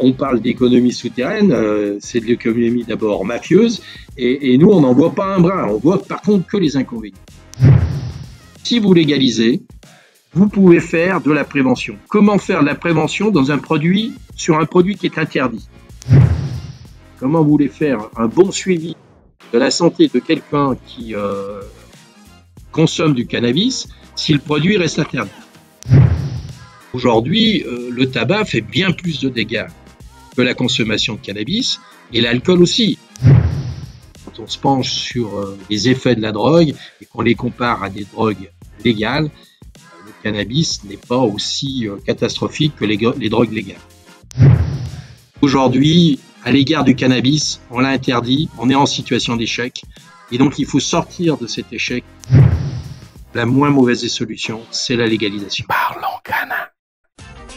On parle d'économie souterraine, euh, c'est de l'économie d'abord mafieuse, et, nous on n'en voit pas un brin, on voit par contre que les inconvénients. Si vous légalisez, vous pouvez faire de la prévention. Comment faire de la prévention dans un produit, sur un produit qui est interdit? Comment vous voulez faire un bon suivi de la santé de quelqu'un qui euh, consomme du cannabis si le produit reste interdit? Aujourd'hui, euh, le tabac fait bien plus de dégâts que la consommation de cannabis et l'alcool aussi. Quand on se penche sur euh, les effets de la drogue et qu'on les compare à des drogues légales, le cannabis n'est pas aussi euh, catastrophique que les, les drogues légales. Aujourd'hui, à l'égard du cannabis, on l'a interdit, on est en situation d'échec, et donc il faut sortir de cet échec. La moins mauvaise des solutions, c'est la légalisation. Parlons Cana.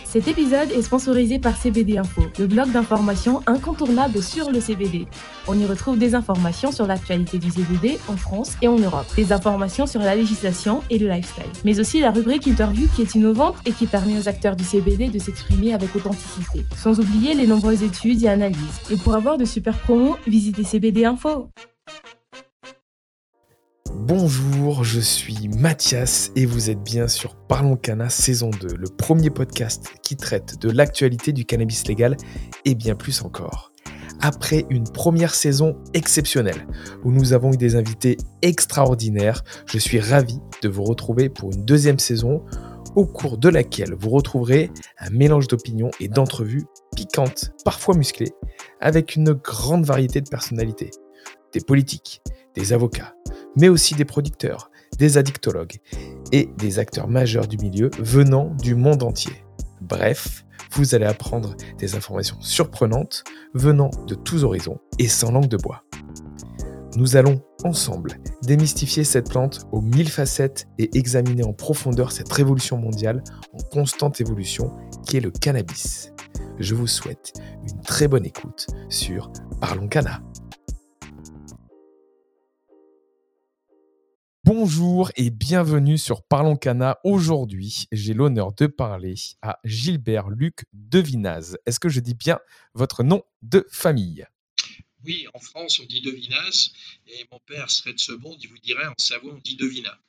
Cet épisode est sponsorisé par CBD Info, le blog d'information incontournable sur le CBD. On y retrouve des informations sur l'actualité du CBD en France et en Europe, des informations sur la législation et le lifestyle, mais aussi la rubrique interview qui est innovante et qui permet aux acteurs du CBD de s'exprimer avec authenticité, sans oublier les nombreuses études et analyses. Et pour avoir de super promos, visitez CBD Info. Bonjour, je suis Mathias et vous êtes bien sur Parlons Cana saison 2, le premier podcast qui traite de l'actualité du cannabis légal et bien plus encore. Après une première saison exceptionnelle où nous avons eu des invités extraordinaires, je suis ravi de vous retrouver pour une deuxième saison au cours de laquelle vous retrouverez un mélange d'opinions et d'entrevues piquantes, parfois musclées, avec une grande variété de personnalités. Des politiques, des avocats, mais aussi des producteurs, des addictologues et des acteurs majeurs du milieu venant du monde entier. Bref, vous allez apprendre des informations surprenantes venant de tous horizons et sans langue de bois. Nous allons ensemble démystifier cette plante aux mille facettes et examiner en profondeur cette révolution mondiale en constante évolution qui est le cannabis. Je vous souhaite une très bonne écoute sur Parlons Cana. Bonjour et bienvenue sur Parlons Cana. Aujourd'hui, j'ai l'honneur de parler à Gilbert Luc Devinaz. Est-ce que je dis bien votre nom de famille? Oui, en France, on dit Devinaz, et mon père serait de ce monde, il vous dirait en Savoie, on dit Devina.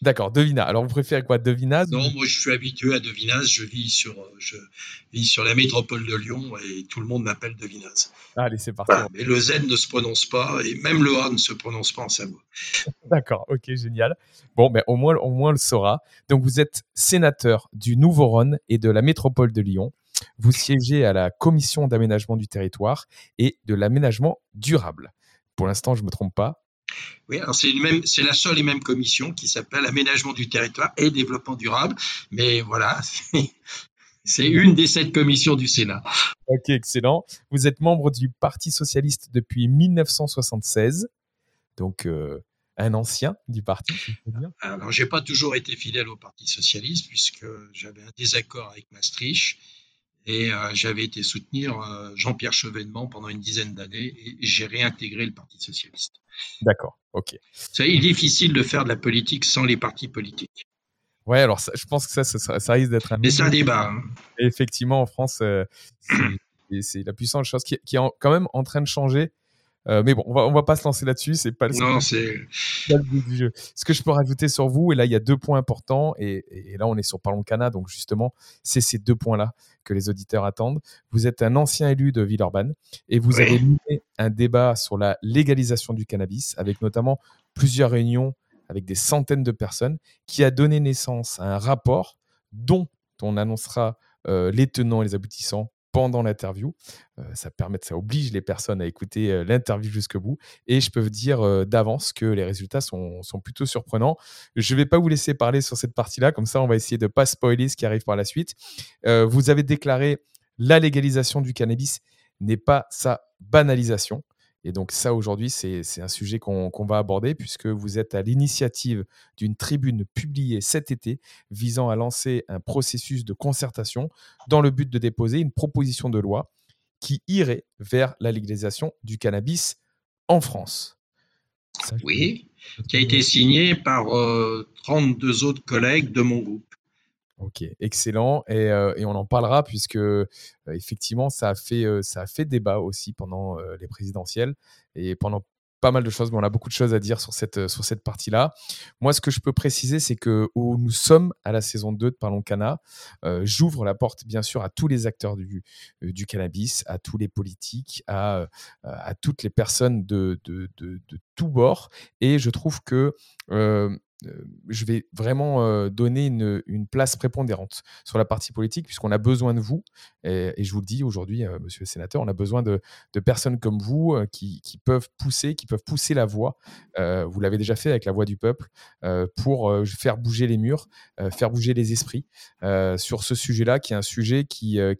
D'accord, Devina. Alors vous préférez quoi, Devinaz Non, moi je suis habitué à Devinaz, je vis sur, euh, je vis sur la métropole de Lyon et tout le monde m'appelle Devinaz. Allez, c'est parti. Voilà. Mais le Z ne se prononce pas et même le A ne se prononce pas en Savoie. D'accord, ok, génial. Bon, ben, au, moins, au moins on le saura. Donc vous êtes sénateur du Nouveau-Rhône et de la métropole de Lyon. Vous siégez à la commission d'aménagement du territoire et de l'aménagement durable. Pour l'instant, je ne me trompe pas. Oui, alors c'est, même, c'est la seule et même commission qui s'appelle Aménagement du territoire et développement durable. Mais voilà, c'est, c'est une des sept commissions du Sénat. Ok, excellent. Vous êtes membre du Parti socialiste depuis 1976, donc euh, un ancien du parti. si dire. Alors, j'ai pas toujours été fidèle au Parti socialiste puisque j'avais un désaccord avec Maastricht et euh, j'avais été soutenir euh, Jean-Pierre Chevènement pendant une dizaine d'années et j'ai réintégré le Parti socialiste. D'accord, ok. C'est difficile de faire de la politique sans les partis politiques. Ouais, alors ça- je pense que ça, ça, ça- ça risque d'être un. Mais c'est un débat. hein. Effectivement, en France, euh, c'est- la puissante chose qui, qui est en- quand même en train de changer. Euh, mais bon, on va, on va pas se lancer là-dessus. C'est pas le Non, c'est pas le but du jeu. Ce que je peux rajouter sur vous, et là, il y a deux points importants, et, et là, on est sur Parlons Cana, donc justement, c'est ces deux points-là que les auditeurs attendent. Vous êtes un ancien élu de Villeurbanne, et vous Oui. avez mené un débat sur la légalisation du cannabis, avec notamment plusieurs réunions avec des centaines de personnes, qui a donné naissance à un rapport dont on annoncera euh, les tenants et les aboutissants pendant l'interview. Euh, ça permet, ça oblige les personnes à écouter euh, l'interview jusqu'au bout. Et je peux vous dire euh, d'avance que les résultats sont, sont plutôt surprenants. Je ne vais pas vous laisser parler sur cette partie-là, comme ça on va essayer de ne pas spoiler ce qui arrive par la suite. Vous avez déclaré la légalisation du cannabis n'est pas sa banalisation. Et donc ça, aujourd'hui, c'est un sujet qu'on va aborder puisque vous êtes à l'initiative d'une tribune publiée cet été visant à lancer un processus de concertation dans le but de déposer une proposition de loi qui irait vers la légalisation du cannabis en France. Oui, qui a été signé par euh, 32 autres collègues de mon groupe. Ok, excellent. Et, euh, et on en parlera puisque euh, effectivement, ça a fait, euh, ça a fait débat aussi pendant les présidentielles et pendant pas mal de choses, mais on a beaucoup de choses à dire sur cette, sur cette partie-là. Moi, ce que je peux préciser, c'est que où nous sommes à la saison 2 de Parlons Cana, j'ouvre la porte, bien sûr, à tous les acteurs du, du cannabis, à tous les politiques, à, à toutes les personnes de, de, de, de tous bords. Et je trouve que je vais vraiment euh, donner une, place prépondérante sur la partie politique, puisqu'on a besoin de vous. Et, je vous le dis aujourd'hui, euh, monsieur le sénateur, on a besoin de, personnes comme vous euh, qui, peuvent pousser, qui peuvent pousser la voix. Euh, vous l'avez déjà fait avec la voix du peuple euh, pour euh, faire bouger les murs, euh, faire bouger les esprits euh, sur ce sujet-là, qui est un sujet qui, euh,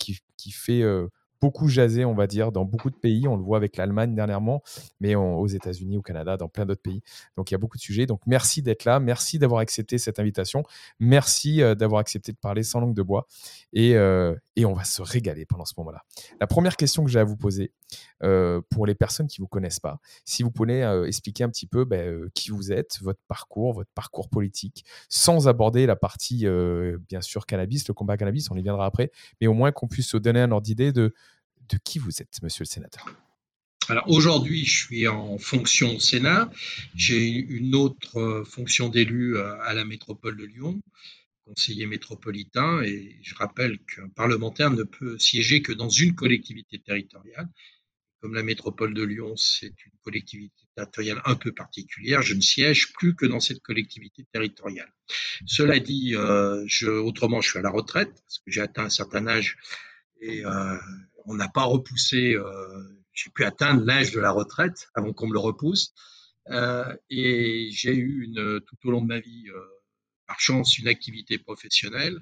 fait euh, beaucoup jaser, on va dire, dans beaucoup de pays. On le voit avec l'Allemagne dernièrement, mais aux États-Unis, au Canada, dans plein d'autres pays. Donc il y a beaucoup de sujets. Donc merci d'être là, merci d'avoir accepté cette invitation, merci euh, d'avoir accepté de parler sans langue de bois, et, euh, et on va se régaler pendant ce moment-là. La première question que j'ai à vous poser, euh, pour les personnes qui ne vous connaissent pas, si vous pouvez euh, expliquer un petit peu ben, euh, qui vous êtes, votre parcours, votre parcours politique, sans aborder la partie, bien sûr, cannabis, le combat cannabis, on y viendra après, mais au moins qu'on puisse se donner un ordre d'idée de, de qui vous êtes, monsieur le sénateur. Alors aujourd'hui, je suis en fonction au Sénat. J'ai une autre fonction d'élu à la métropole de Lyon, conseiller métropolitain. Et je rappelle qu'un parlementaire ne peut siéger que dans une collectivité territoriale. Comme la métropole de Lyon, c'est une collectivité territoriale un peu particulière, je ne siège plus que dans cette collectivité territoriale. Cela dit, euh, je, autrement, je suis à la retraite parce que j'ai atteint un certain âge et euh, on n'a pas repoussé, euh, j'ai pu atteindre l'âge de la retraite avant qu'on me le repousse. Euh, et j'ai eu une, tout au long de ma vie, euh, par chance, une activité professionnelle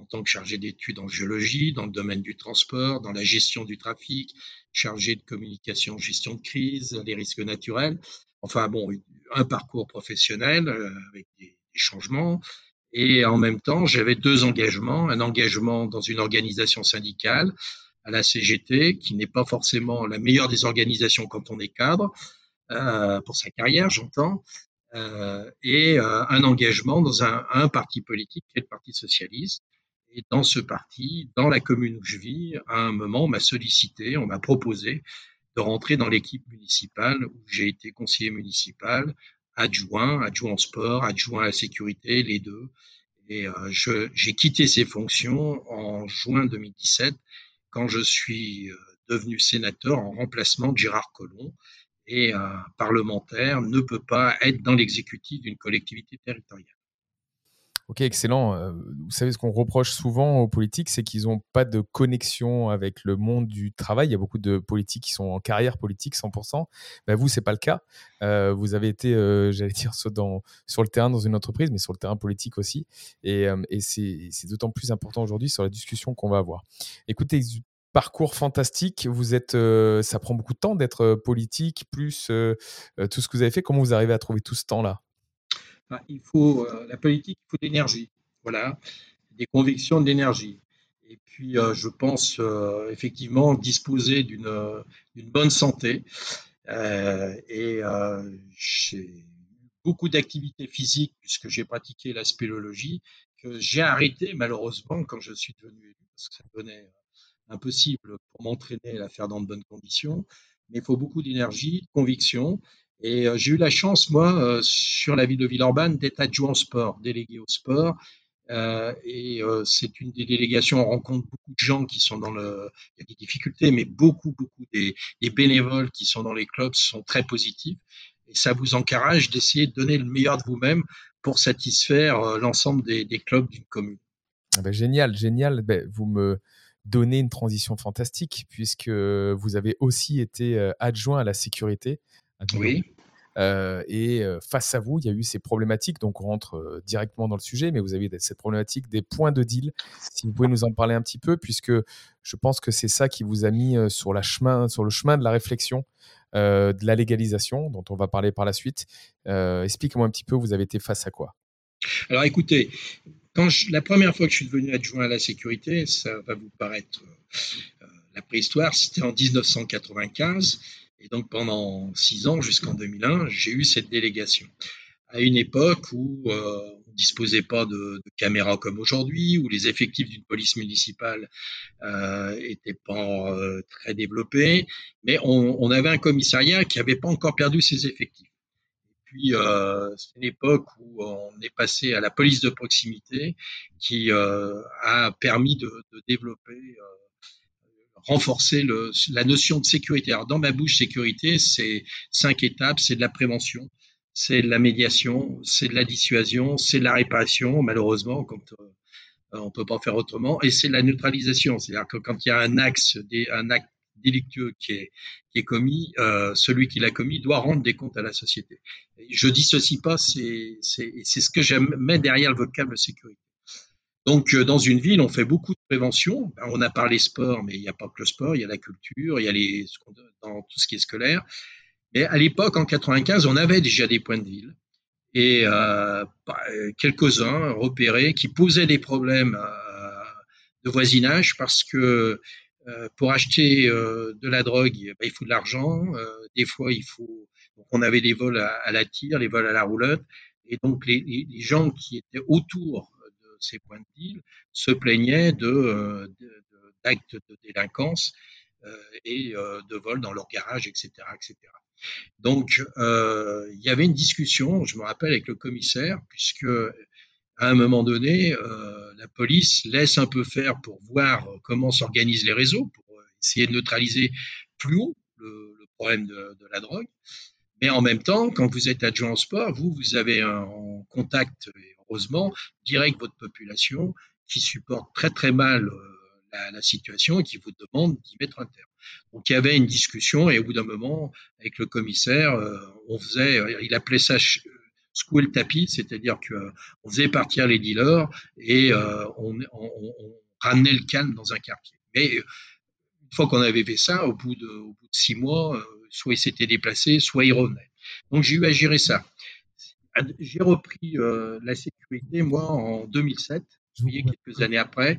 en tant que chargé d'études en géologie, dans le domaine du transport, dans la gestion du trafic, chargé de communication, gestion de crise, les risques naturels. Enfin bon, un parcours professionnel euh, avec des, changements. Et en même temps, j'avais deux engagements. Un engagement dans une organisation syndicale, à la CGT, qui n'est pas forcément la meilleure des organisations quand on est cadre, euh, pour sa carrière, j'entends, euh, et euh, un engagement dans un, un, parti politique qui est le Parti socialiste. Et dans ce parti, dans la commune où je vis, à un moment, on m'a sollicité, on m'a proposé de rentrer dans l'équipe municipale où j'ai été conseiller municipal, adjoint, adjoint en sport, adjoint à la sécurité, les deux. Et euh, j'ai quitté ces fonctions en juin 2017 quand je suis euh, devenu sénateur en remplacement de Gérard Collomb. Et un parlementaire ne peut pas être dans l'exécutif d'une collectivité territoriale. Ok, excellent. Euh, vous savez, ce qu'on reproche souvent aux politiques, c'est qu'ils n'ont pas de connexion avec le monde du travail. Il y a beaucoup de politiques qui sont en carrière politique 100%. Ben vous, c'est pas le cas. Euh, vous avez été, euh, j'allais dire, sur, dans, le terrain dans une entreprise, mais sur le terrain politique aussi. Et, c'est d'autant plus important aujourd'hui sur la discussion qu'on va avoir. Écoutez, parcours fantastique. Vous êtes, ça prend beaucoup de temps d'être politique, plus tout ce que vous avez fait. Comment vous arrivez à trouver tout ce temps-là? Il faut euh, la politique, il faut de l'énergie, voilà, des convictions, de l'énergie. Et puis, euh, je pense euh, effectivement disposer d'une bonne santé. Et j'ai beaucoup d'activités physiques puisque j'ai pratiqué la spéléologie que j'ai arrêté malheureusement quand je suis devenu élu parce que ça devenait impossible pour m'entraîner à la faire dans de bonnes conditions. Mais il faut beaucoup d'énergie, de conviction. Et euh, j'ai eu la chance, moi, euh, sur la ville de Villeurbanne, d'être adjoint au sport, délégué au sport. Euh, et c'est une des délégations, on rencontre beaucoup de gens qui sont dans le... Il y a des difficultés, mais beaucoup, beaucoup des, bénévoles qui sont dans les clubs sont très positifs. Et ça vous encourage d'essayer de donner le meilleur de vous-même pour satisfaire l'ensemble des, clubs d'une commune. Ah ben, génial, génial. Ben, vous me donnez une transition fantastique puisque vous avez aussi été adjoint à la sécurité. À oui. Euh, et face à vous, il y a eu ces problématiques. Donc, on rentre euh, directement dans le sujet, mais vous avez cette problématique des points de deal. Si vous pouvez nous en parler un petit peu, puisque je pense que c'est ça qui vous a mis sur, la chemin, sur le chemin de la réflexion, euh, de la légalisation, dont on va parler par la suite. Euh, Expliquez-moi un petit peu, vous avez été face à quoi? Alors, écoutez, quand je, la première fois que je suis devenu adjoint à la sécurité, ça va vous paraître euh, la préhistoire, c'était en 1995. Et donc pendant six ans, jusqu'en 2001, j'ai eu cette délégation. À une époque où euh, on disposait pas de, caméras comme aujourd'hui, où les effectifs d'une police municipale euh, étaient pas euh, très développés, mais on, avait un commissariat qui n'avait pas encore perdu ses effectifs. Et puis euh, c'est une époque où on est passé à la police de proximité, qui euh, a permis de, développer euh, renforcer le, la notion de sécurité. Alors dans ma bouche, sécurité, c'est cinq étapes, c'est de la prévention, c'est de la médiation, c'est de la dissuasion, c'est de la réparation, malheureusement, quand euh, on peut pas faire autrement, et c'est de la neutralisation. C'est-à-dire que quand il y a un axe, des, un acte délictueux qui est, qui est commis, euh, celui qui l'a commis doit rendre des comptes à la société. Je dissocie pas, c'est ce que j'aime mettre derrière le vocable sécurité. Donc, euh, dans une ville, on fait beaucoup de prévention. Ben, on a parlé sport, mais il n'y a pas que le sport, il y a la culture, il y a les, dans tout ce qui est scolaire. Et à l'époque, en 95, on avait déjà des points de ville et euh, bah, quelques-uns repérés qui posaient des problèmes euh, de voisinage parce que euh, pour acheter euh, de la drogue, bah, il faut de l'argent. Euh, des fois, il faut. Donc, on avait les vols à, la tire, les vols à la roulotte, et donc les, gens qui étaient autour ces points de deal se plaignaient de, d'actes de, délinquance et de vols dans leur garage, etc., etc. Donc, euh, il y avait une discussion, je me rappelle, avec le commissaire, puisque à un moment donné, euh, la police laisse un peu faire pour voir comment s'organisent les réseaux, pour essayer de neutraliser plus haut le, problème de, la drogue. Mais en même temps, quand vous êtes adjoint au sport, vous, vous avez un, contact, heureusement, direct votre population qui supporte très très mal euh, la, situation et qui vous demande d'y mettre un terme. Donc il y avait une discussion et au bout d'un moment, avec le commissaire, euh, on faisait, il appelait ça secouer le tapis, c'est-à-dire qu'on euh, faisait partir les dealers et euh, on, ramenait le calme dans un quartier. Mais une fois qu'on avait fait ça, au bout de, au bout de six mois, soit il s'était déplacé, soit il revenait. Donc j'ai eu à gérer ça. J'ai repris euh, la sécurité, moi, en 2007, vous voyez, quelques années après.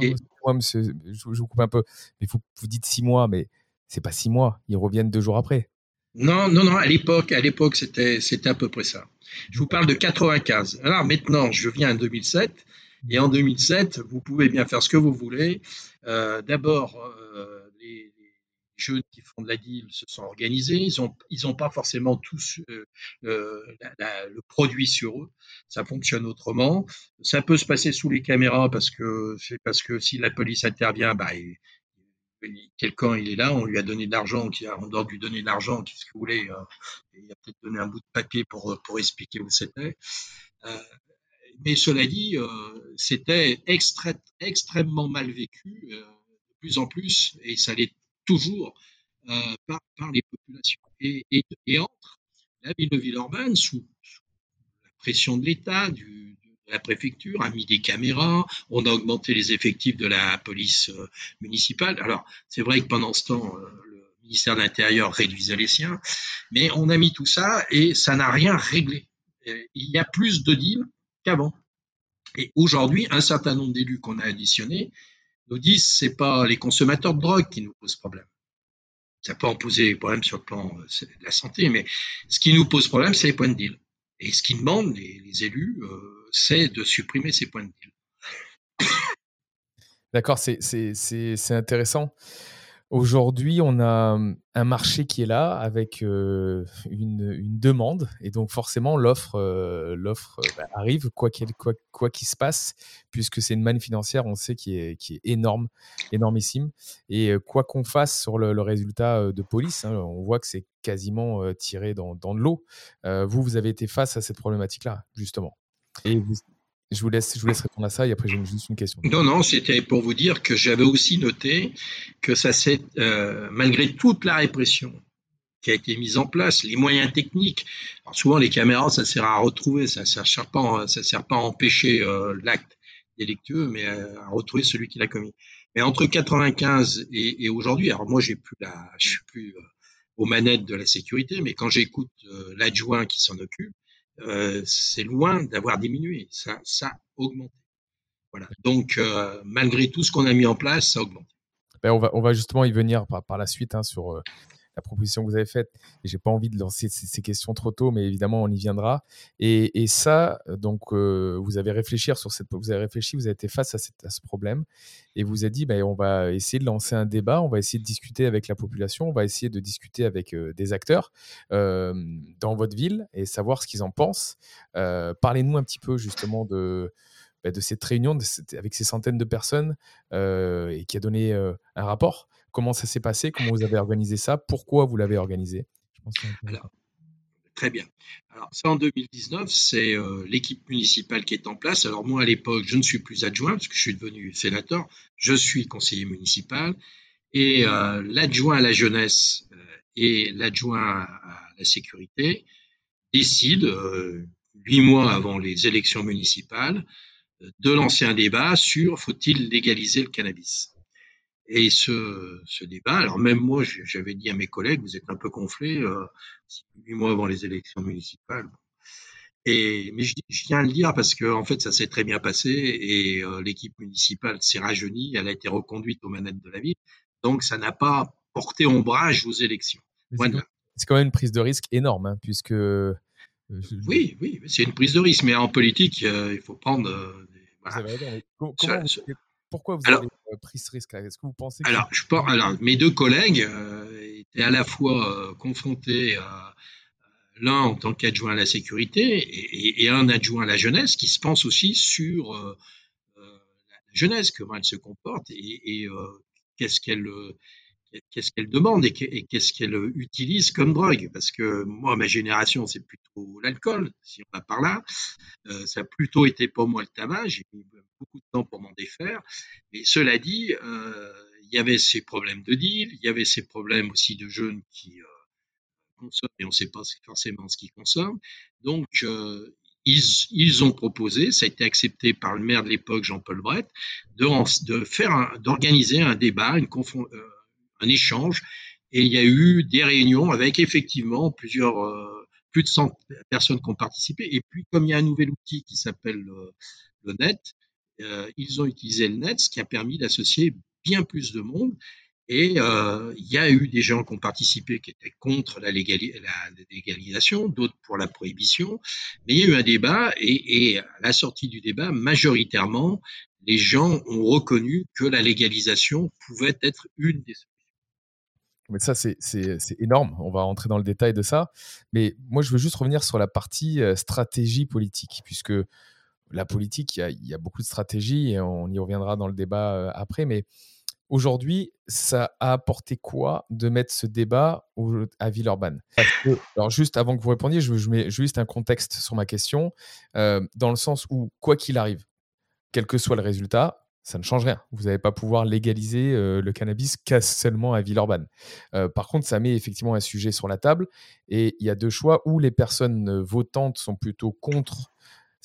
Et... Moi, monsieur, je, je, vous coupe un peu, mais vous, vous dites six mois, mais c'est pas six mois, ils reviennent deux jours après. Non, non, non, à l'époque, à l'époque, c'était, c'était à peu près ça. Je vous parle de 95. Alors maintenant, je viens en 2007, et en 2007, vous pouvez bien faire ce que vous voulez. Euh, d'abord, euh, jeunes qui font de la deal se sont organisés. Ils ont, ils ont pas forcément tous euh, la, le produit sur eux. Ça fonctionne autrement. Ça peut se passer sous les caméras parce que parce que si la police intervient, bah, quelqu'un il est là, on lui a donné de l'argent, on doit lui donner de l'argent, qu'est-ce que vous voulez, euh, il a peut-être donné un bout de papier pour, pour expliquer où c'était. Euh, mais cela dit, euh, c'était extrêmement mal vécu, euh, de plus en plus, et ça l'est toujours euh, par, les populations. Et, entre la ville de Villeurbanne, sous, sous la pression de l'État, du, la préfecture a mis des caméras, on a augmenté les effectifs de la police euh, municipale. Alors, c'est vrai que pendant ce temps, euh, le ministère de l'Intérieur réduisait les siens, mais on a mis tout ça et ça n'a rien réglé. Il y a plus de deals qu'avant. Et aujourd'hui, un certain nombre d'élus qu'on a additionnés nous disent c'est pas les consommateurs de drogue qui nous posent problème. Ça peut en poser problème sur le plan euh, de la santé, mais ce qui nous pose problème, c'est les points de deal. Et ce qu'ils demandent, les, élus, euh, c'est de supprimer ces points de deal. D'accord, c'est intéressant. Aujourd'hui, on a un marché qui est là avec une, demande et donc forcément l'offre bah, arrive quoi qu'il se passe puisque c'est une manne financière, on sait qui est, qui est énorme, énormissime et quoi qu'on fasse sur le, résultat de police, hein, on voit que c'est quasiment tiré dans, de l'eau. vous, vous avez été face à cette problématique-là justement. Et vous, je vous, laisse, je vous laisse répondre à ça et après j'ai juste une question. Non, non, c'était pour vous dire que j'avais aussi noté que ça s'est, euh, malgré toute la répression qui a été mise en place, les moyens techniques, alors souvent les caméras, ça sert à retrouver, ça ne sert, pas, ça sert pas à empêcher euh, l'acte délictueux, mais à, retrouver celui qui l'a commis. Mais entre 95 et, et aujourd'hui, alors moi j'ai plus la, je suis plus euh, aux manettes de la sécurité, mais quand j'écoute euh, l'adjoint qui s'en occupe, euh, c'est loin d'avoir diminué, ça, a augmenté. Voilà. Donc, euh, malgré tout ce qu'on a mis en place, ça a augmenté. Ben on, va, on va justement y venir par, par la suite hein, sur euh, la proposition que vous avez faite. Et j'ai pas envie de lancer ces, questions trop tôt, mais évidemment, on y viendra. Et, ça, donc, vous avez réfléchi sur cette, vous avez réfléchi, vous avez été face à, ce problème, et vous avez dit, ben, on va essayer de lancer un débat, on va essayer de discuter avec la population, on va essayer de discuter avec des acteurs dans votre ville et savoir ce qu'ils en pensent. Parlez-nous un petit peu justement de bah, de cette réunion avec ces centaines de personnes et qui a donné un rapport. Comment ça s'est passé Comment vous avez organisé ça Pourquoi vous l'avez organisé? Très bien. Alors, ça, en 2019, c'est l'équipe municipale qui est en place. Alors, moi, à l'époque, je ne suis plus adjoint parce que je suis devenu sénateur. Je suis conseiller municipal. Et l'adjoint à la jeunesse et l'adjoint à la sécurité décident, huit mois avant les élections municipales, de lancer un débat sur faut-il légaliser le cannabis. Et ce, ce, débat, alors même moi, j'avais dit à mes collègues, vous êtes un peu gonflés, euh, huit mois avant les élections municipales. Et, mais je, tiens à le dire parce que en fait, ça s'est très bien passé et euh, l'équipe municipale s'est rajeunie, elle a été reconduite aux manettes de la ville, donc ça n'a pas porté ombrage aux élections. C'est quand même une prise de risque énorme, hein, puisque euh, oui, oui, c'est une prise de risque, mais en politique, euh, il faut prendre. Euh, pourquoi vous avez pris ce risque-là? Est-ce que vous pensez alors, je pense, alors, mes deux collègues étaient à la fois confrontés à l'un en tant qu'adjoint à la sécurité et, un adjoint à la jeunesse qui se pense aussi sur la jeunesse, comment elle se comporte et, et qu'est-ce qu'elle qu'est-ce qu'elle demande et qu'est-ce qu'elle utilise comme drogue? Parce que moi, ma génération, c'est plutôt l'alcool, si on va par là. Euh, ça a plutôt été pour moi le tabac. J'ai mis beaucoup de temps pour m'en défaire. Mais cela dit, euh, il y avait ces problèmes de deal, il y avait ces problèmes aussi de jeunes qui euh, consomment et on ne sait pas forcément ce qu'ils consomment. Donc, ils, ils, ont proposé, ça a été accepté par le maire de l'époque, Jean-Paul Brett, de, de faire, d'organiser un débat, une confrontation un échange. Et il y a eu des réunions avec effectivement plusieurs, euh, plus de 100 personnes qui ont participé. Et puis, comme il y a un nouvel outil qui s'appelle le, le, net, euh, ils ont utilisé le net, ce qui a permis d'associer bien plus de monde. Et euh, il y a eu des gens qui ont participé qui étaient contre la, légalisation, d'autres pour la prohibition. Mais il y a eu un débat et, et à la sortie du débat, majoritairement, les gens ont reconnu que la légalisation pouvait être une des. Mais ça, c'est énorme. On va rentrer dans le détail de ça. Mais moi, je veux juste revenir sur la partie stratégie politique, puisque la politique, il y, a, beaucoup de stratégies et on y reviendra dans le débat après. Mais aujourd'hui, ça a apporté quoi de mettre ce débat à Villeurbanne? Alors, juste avant que vous répondiez, je, mets juste un contexte sur ma question, dans le sens où, quoi qu'il arrive, quel que soit le résultat, ça ne change rien. Vous n'allez pas pouvoir légaliser euh, le cannabis qu'à seulement à Villeurbanne. Euh, par contre, ça met effectivement un sujet sur la table et il y a deux choix où les personnes votantes sont plutôt contre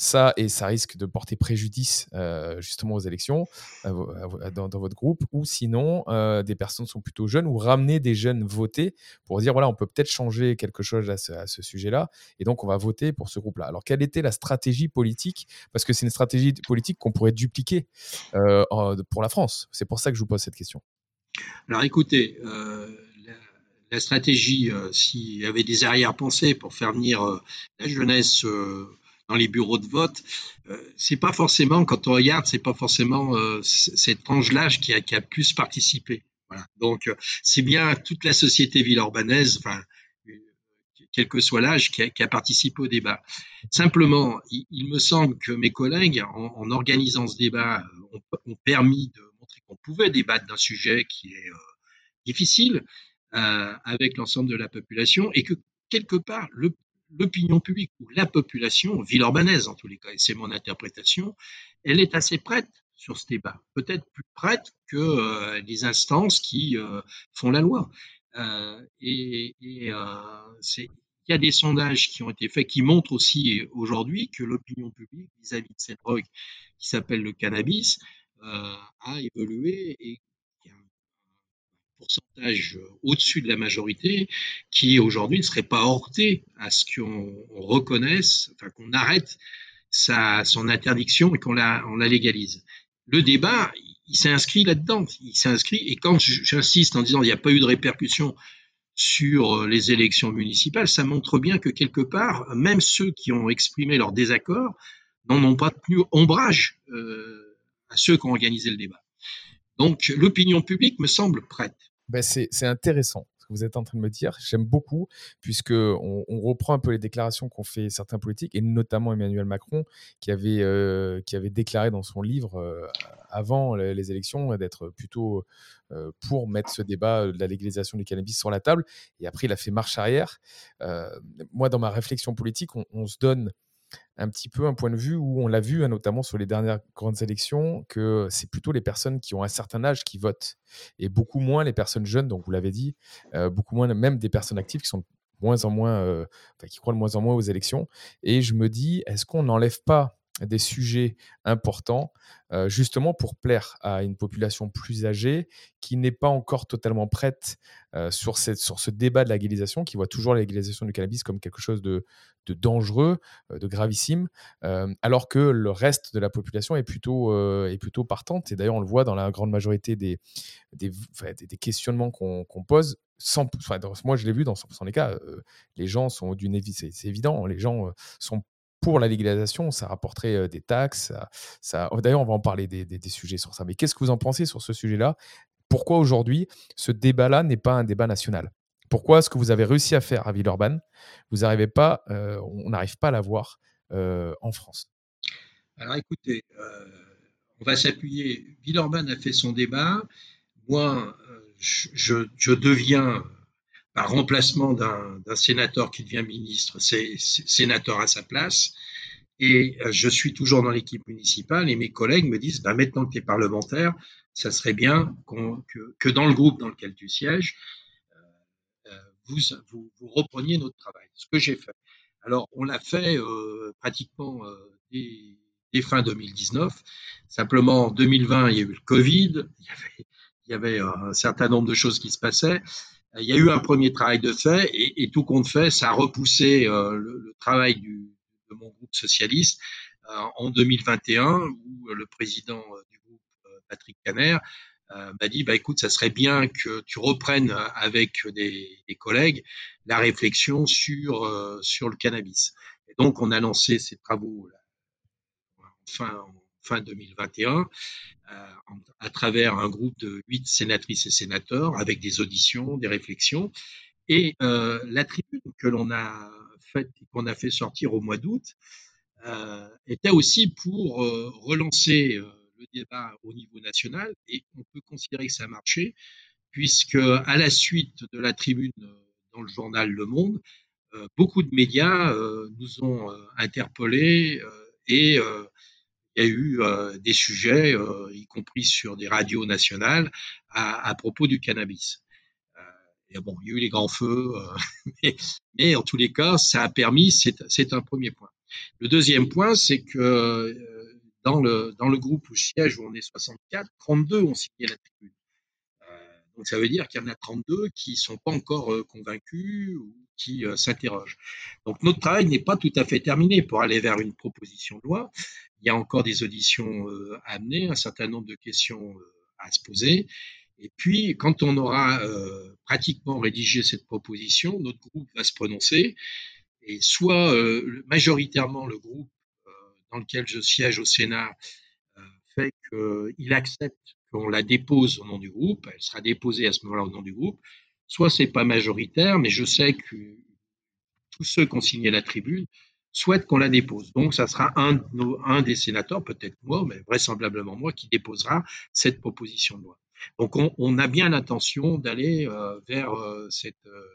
ça, et ça risque de porter préjudice euh, justement aux élections dans, votre groupe, ou sinon, euh, des personnes sont plutôt jeunes, ou ramener des jeunes voter pour dire, voilà, on peut peut-être changer quelque chose à ce, sujet-là, et donc on va voter pour ce groupe-là. Alors, quelle était la stratégie politique? Parce que c'est une stratégie politique qu'on pourrait dupliquer euh, pour la France. C'est pour ça que je vous pose cette question. Alors, écoutez, la, stratégie, s'il y avait des arrière-pensées pour faire venir la jeunesse dans les bureaux de vote, euh, c'est pas forcément, quand on regarde, c'est pas forcément euh, cet ange-là qui a, qui a plus participé. Donc, euh, c'est bien toute la société villeurbanaise, enfin, quel que soit l'âge, qui, qui a, participé au débat. Simplement, il, me semble que mes collègues, en, organisant ce débat, ont, permis de montrer qu'on pouvait débattre d'un sujet qui est difficile avec l'ensemble de la population et que quelque part, le, l'opinion publique ou la population, villeurbanaise en tous les cas, et c'est mon interprétation, elle est assez prête sur ce débat, peut-être plus prête que euh, les instances qui euh, font la loi. Euh, et, et il y a des sondages qui ont été faits qui montrent aussi aujourd'hui que l'opinion publique vis-à-vis de cette drogue qui s'appelle le cannabis a évolué et euh, au-dessus de la majorité qui aujourd'hui ne serait pas heurté à ce qu'on reconnaisse, enfin qu'on arrête sa, son interdiction et qu'on la, on la légalise. Le débat, il s'est inscrit là-dedans, il s'est et quand j'insiste en disant il n'y a pas eu de répercussions sur les élections municipales, ça montre bien que quelque part, même ceux qui ont exprimé leur désaccord n'en ont pas tenu ombrage euh, à ceux qui ont organisé le débat. Donc l'opinion publique me semble prête. Ben c'est intéressant ce que vous êtes en train de me dire. J'aime beaucoup, puisque on, reprend un peu les déclarations qu'ont fait certains politiques, et notamment Emmanuel Macron, qui avait, euh, qui avait déclaré dans son livre euh, avant les élections d'être plutôt euh, pour mettre ce débat de la légalisation du cannabis sur la table. Et après, il a fait marche arrière. moi, dans ma réflexion politique, on se donne un petit peu un point de vue où on l'a vu, hein, notamment sur les dernières grandes élections, que c'est plutôt les personnes qui ont un certain âge qui votent et beaucoup moins les personnes jeunes, donc vous l'avez dit, euh, beaucoup moins même des personnes actives qui sont moins en moins, euh, qui croient de moins en moins aux élections. Et je me dis, est-ce qu'on n'enlève pas des sujets importants, euh, justement pour plaire à une population plus âgée qui n'est pas encore totalement prête euh, sur, cette, sur ce débat de la légalisation, qui voit toujours la légalisation du cannabis comme quelque chose de, de dangereux, euh, de gravissime, alors que le reste de la population est plutôt, est plutôt partante. Et d'ailleurs, on le voit dans la grande majorité des, des, des questionnements qu'on pose. Moi, je l'ai vu dans 100% des cas, les gens sont d'une c'est évident, les gens sont pour la légalisation, ça rapporterait des taxes. Oh, D'ailleurs, on va en parler des, sujets sur ça. Mais qu'est-ce que vous en pensez sur ce sujet-là? Pourquoi aujourd'hui, ce débat-là n'est pas un débat national? Pourquoi ce que vous avez réussi à faire à Villeurbanne, vous n'arrivez pas, on n'arrive pas à l'avoir en France? Alors écoutez, on va s'appuyer. Villeurbanne a fait son débat. Moi, je, je deviens par remplacement d'un sénateur qui devient ministre, c'est sénateur à sa place. Et euh, je suis toujours dans l'équipe municipale et mes collègues me disent, bah, maintenant que tu es parlementaire, ça serait bien que, que, dans le groupe dans lequel tu sièges, euh, euh, vous, vous, vous, repreniez notre travail. Ce que j'ai fait. Alors, on l'a fait euh, pratiquement euh, dès, dès, fin 2019. Simplement, en 2020, il y a eu le Covid, il y avait, il y avait un certain nombre de choses qui se passaient il y a eu un premier travail de fait et, tout compte fait, ça a repoussé euh, le, le, travail du, de mon groupe socialiste euh, en 2021 où le président euh, du groupe, Patrick Caner, m'a dit bah écoute ça serait bien que tu reprennes avec des, des collègues la réflexion sur sur le cannabis. Et donc on a lancé ces travaux là, fin fin 2021 euh, à travers un groupe de huit sénatrices et sénateurs avec des auditions, des réflexions. Et euh, la tribune que l'on a faite, qu'on a fait sortir au mois d'août, euh, était aussi pour relancer le débat au niveau national. Et on peut considérer que ça a marché, puisque à la suite de la tribune dans le journal Le Monde, beaucoup de médias nous ont interpellés et il y a eu euh, des sujets, euh, y compris sur des radios nationales, à, à propos du cannabis. Euh, et bon, il y a eu les grands feux, mais, mais, en tous les cas, ça a permis, c'est un premier point. Le deuxième point, c'est que dans le, dans le groupe où siège, où on est 64, 32 ont signé la tribune. Donc ça veut dire qu'il y en a 32 qui sont pas encore convaincus ou qui s'interrogent. Donc notre travail n'est pas tout à fait terminé pour aller vers une proposition de loi il y a encore des auditions euh, à amener, un certain nombre de questions euh, à se poser. Et puis, quand on aura euh, pratiquement rédigé cette proposition, notre groupe va se prononcer. Et soit majoritairement le groupe dans lequel je siège au Sénat fait qu'il accepte qu'on la dépose au nom du groupe, elle sera déposée à ce moment-là au nom du groupe, soit c'est pas majoritaire, mais je sais que tous ceux qui ont signé la tribune souhaite qu'on la dépose. Donc, ça sera un, un des sénateurs, peut-être moi, mais vraisemblablement moi, qui déposera cette proposition de loi. Donc, on, on a bien l'intention d'aller euh, vers euh, cette euh,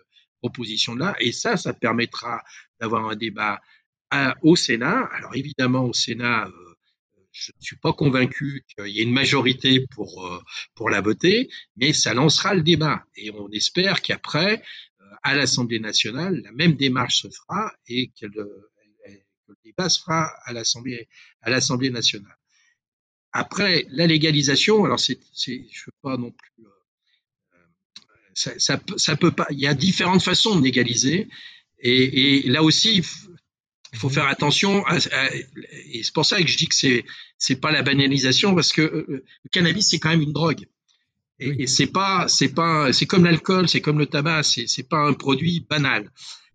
proposition-là, et ça, ça permettra d'avoir un débat à, au Sénat. Alors, évidemment, au Sénat, je ne suis pas convaincu qu'il y ait une majorité pour, pour la voter, mais ça lancera le débat. Et on espère qu'après, à l'Assemblée nationale, la même démarche se fera et qu'elle le débat se fera à l'Assemblée, à l'Assemblée nationale. Après, la légalisation, alors c'est, c'est je veux pas non plus, euh, ça, ça, ça, peut pas, il y a différentes façons de légaliser, et, et là aussi, il faut faire attention, à, à, et c'est pour ça que je dis que c'est, c'est pas la banalisation, parce que euh, le cannabis, c'est quand même une drogue. Et, Oui. et c'est pas, c'est pas, c'est comme l'alcool, c'est comme le tabac, c'est c'est pas un produit banal.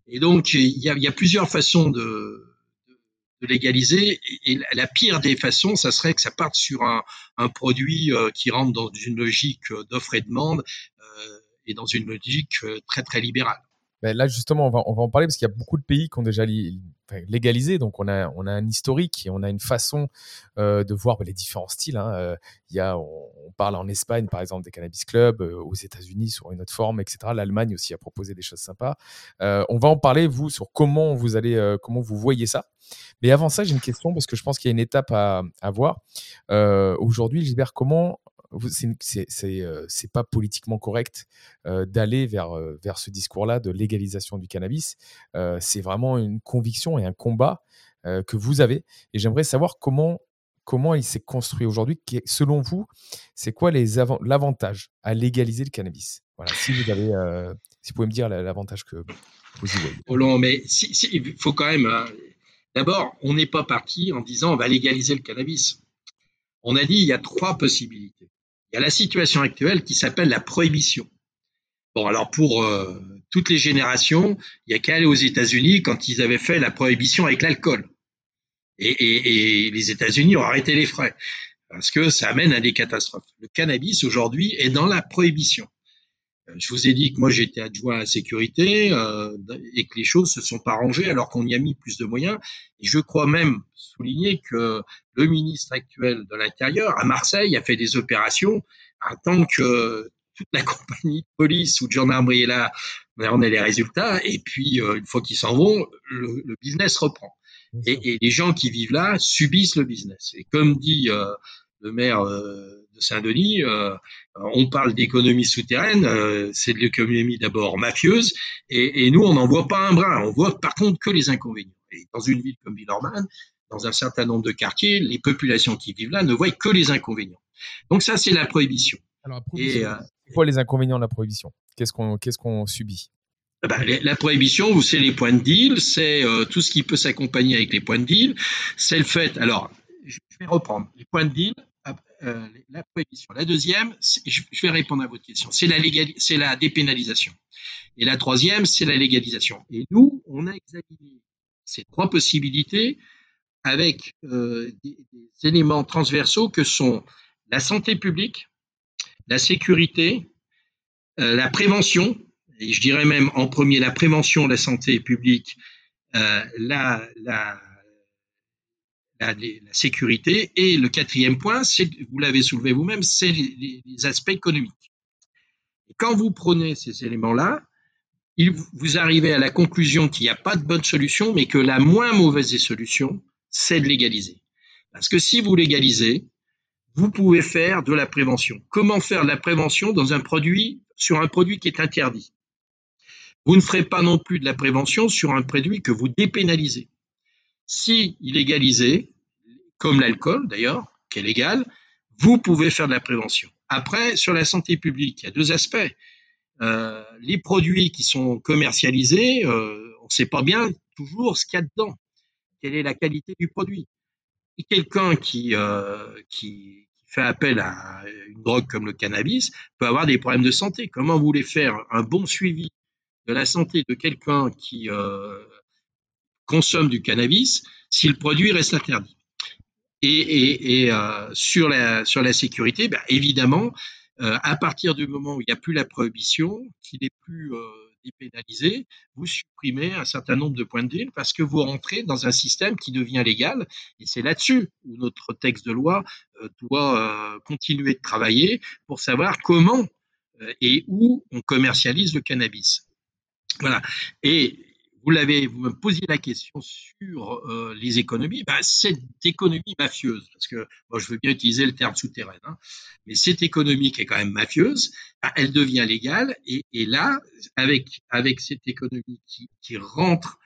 Et donc il y a, il y a plusieurs façons de, de, légaliser. Et, la, pire des façons, ça serait que ça parte sur un, produit euh, qui rentre dans une logique euh, d'offre et demande euh, et dans une logique très très libérale. Ben là, justement, on va, on va en parler parce qu'il y a beaucoup de pays qui ont déjà légalisé. Donc, on a, on a un historique et on a une façon euh, de voir ben, les différents styles. hein. Euh, y a, on, parle en Espagne, par exemple, des cannabis clubs, euh, aux États-Unis sur une autre forme, etc. L'Allemagne aussi a proposé des choses sympas. On va en parler, vous, sur comment vous allez, comment vous voyez ça. Mais avant ça, j'ai une question parce que je pense qu'il y a une étape à, à voir. Aujourd'hui, Gilbert, comment euh, c'est pas politiquement correct euh, d'aller vers, euh, vers ce discours-là de légalisation du cannabis. C'est vraiment une conviction et un combat que vous avez. Et j'aimerais savoir comment, comment il s'est construit aujourd'hui. Selon vous, c'est quoi l'avantage à légaliser le cannabis? Voilà, si vous avez, si vous pouvez me dire la- l'avantage que vous y voyez. Roland, mais si, si- il faut quand même. D'abord, on n'est pas parti en disant on va légaliser le cannabis. On a dit il y a trois possibilités. Il y a la situation actuelle qui s'appelle la prohibition. Bon, alors pour euh, toutes les générations, il y a qu'à aller aux États-Unis quand ils avaient fait la prohibition avec l'alcool. Et, et- et les États-Unis ont arrêté les frais parce que ça amène à des catastrophes. Le cannabis aujourd'hui est dans la prohibition. Euh, Je vous ai dit que moi j'étais adjoint à la sécurité euh, et que les choses se sont pas rangées alors qu'on y a mis plus de moyens. Et je crois même souligner que le ministre actuel de l'Intérieur à Marseille a fait des opérations en tant que toute la compagnie de police ou de gendarmerie est là, on a les résultats. Et puis euh, une fois qu'ils s'en vont, le, le business reprend. Et, et les gens qui vivent là subissent le business. Et comme dit euh, le maire euh, de Saint-Denis, euh, on parle d'économie souterraine, euh, c'est de l'économie d'abord mafieuse, et, et nous, on n'en voit pas un brin. On voit par contre que les inconvénients. Et dans une ville comme Villeurbanne, dans un certain nombre de quartiers, les populations qui vivent là ne voient que les inconvénients. Donc ça, c'est la prohibition. Alors, la prohibition, c'est quoi les inconvénients de la prohibition? Qu'est-ce qu'on qu'est-ce qu'on subit? Ben, les- la prohibition, c'est les points de deal, c'est euh, tout ce qui peut s'accompagner avec les points de deal, c'est le fait. Alors, je vais reprendre les points de deal, euh, la deuxième, je vais répondre à votre question, c'est la dépénalisation. Et la troisième, c'est la légalisation. Et nous, on a examiné ces trois possibilités avec euh, des, éléments transversaux que sont la santé publique, la sécurité, euh, la prévention, et je dirais même en premier la prévention, la santé publique, la, la, la, sécurité, et le quatrième point, vous l'avez soulevé vous-même, c'est les, aspects économiques. Et quand vous prenez ces éléments-là, vous arrivez à la conclusion qu'il n'y a pas de bonne solution, mais que la moins mauvaise des solutions, c'est de légaliser. Parce que si vous légalisez, vous pouvez faire de la prévention. Comment faire de la prévention dans un produit, sur un produit qui est interdit? Vous ne ferez pas non plus de la prévention sur un produit que vous dépénalisez. Si il est légalisé, comme l'alcool d'ailleurs, qui est légal, vous pouvez faire de la prévention. Après, sur la santé publique, il y a deux aspects. Euh, les produits qui sont commercialisés, euh, on ne sait pas bien toujours ce qu'il y a dedans, quelle est la qualité du produit? Quelqu'un qui, euh, qui fait appel à une drogue comme le cannabis peut avoir des problèmes de santé. Comment vous voulez faire un bon suivi de la santé de quelqu'un qui consomme du cannabis si le produit reste interdit Et, euh, sur, la, sur la sécurité, ben, évidemment, euh, à partir du moment où il n'y a plus la prohibition, qu'il n'est plus euh, dépénalisé, vous supprimez un certain nombre de points de deal parce que vous rentrez dans un système qui devient légal. Et c'est là-dessus où notre texte de loi euh, doit continuer de travailler pour savoir comment et où on commercialise le cannabis. Voilà. Et vous me posiez la question sur euh, les économies. Ben, cette économie mafieuse, parce que moi je veux bien utiliser le terme souterraine, hein, mais cette économie qui est quand même mafieuse, ben, elle devient légale. Et, là, avec cette économie qui, qui rentre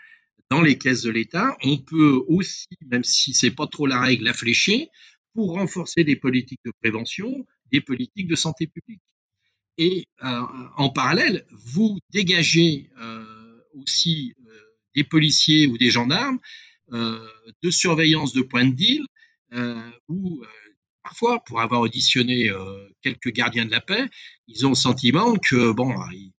dans les caisses de l'État, on peut aussi, même si c'est pas trop la règle, la flécher pour renforcer des politiques de prévention, des politiques de santé publique. Et euh, en parallèle, vous dégagez euh, aussi euh, des policiers ou des gendarmes euh, de surveillance de points de deal euh, où, parfois, pour avoir auditionné quelques gardiens de la paix, ils ont le sentiment que bon, ils,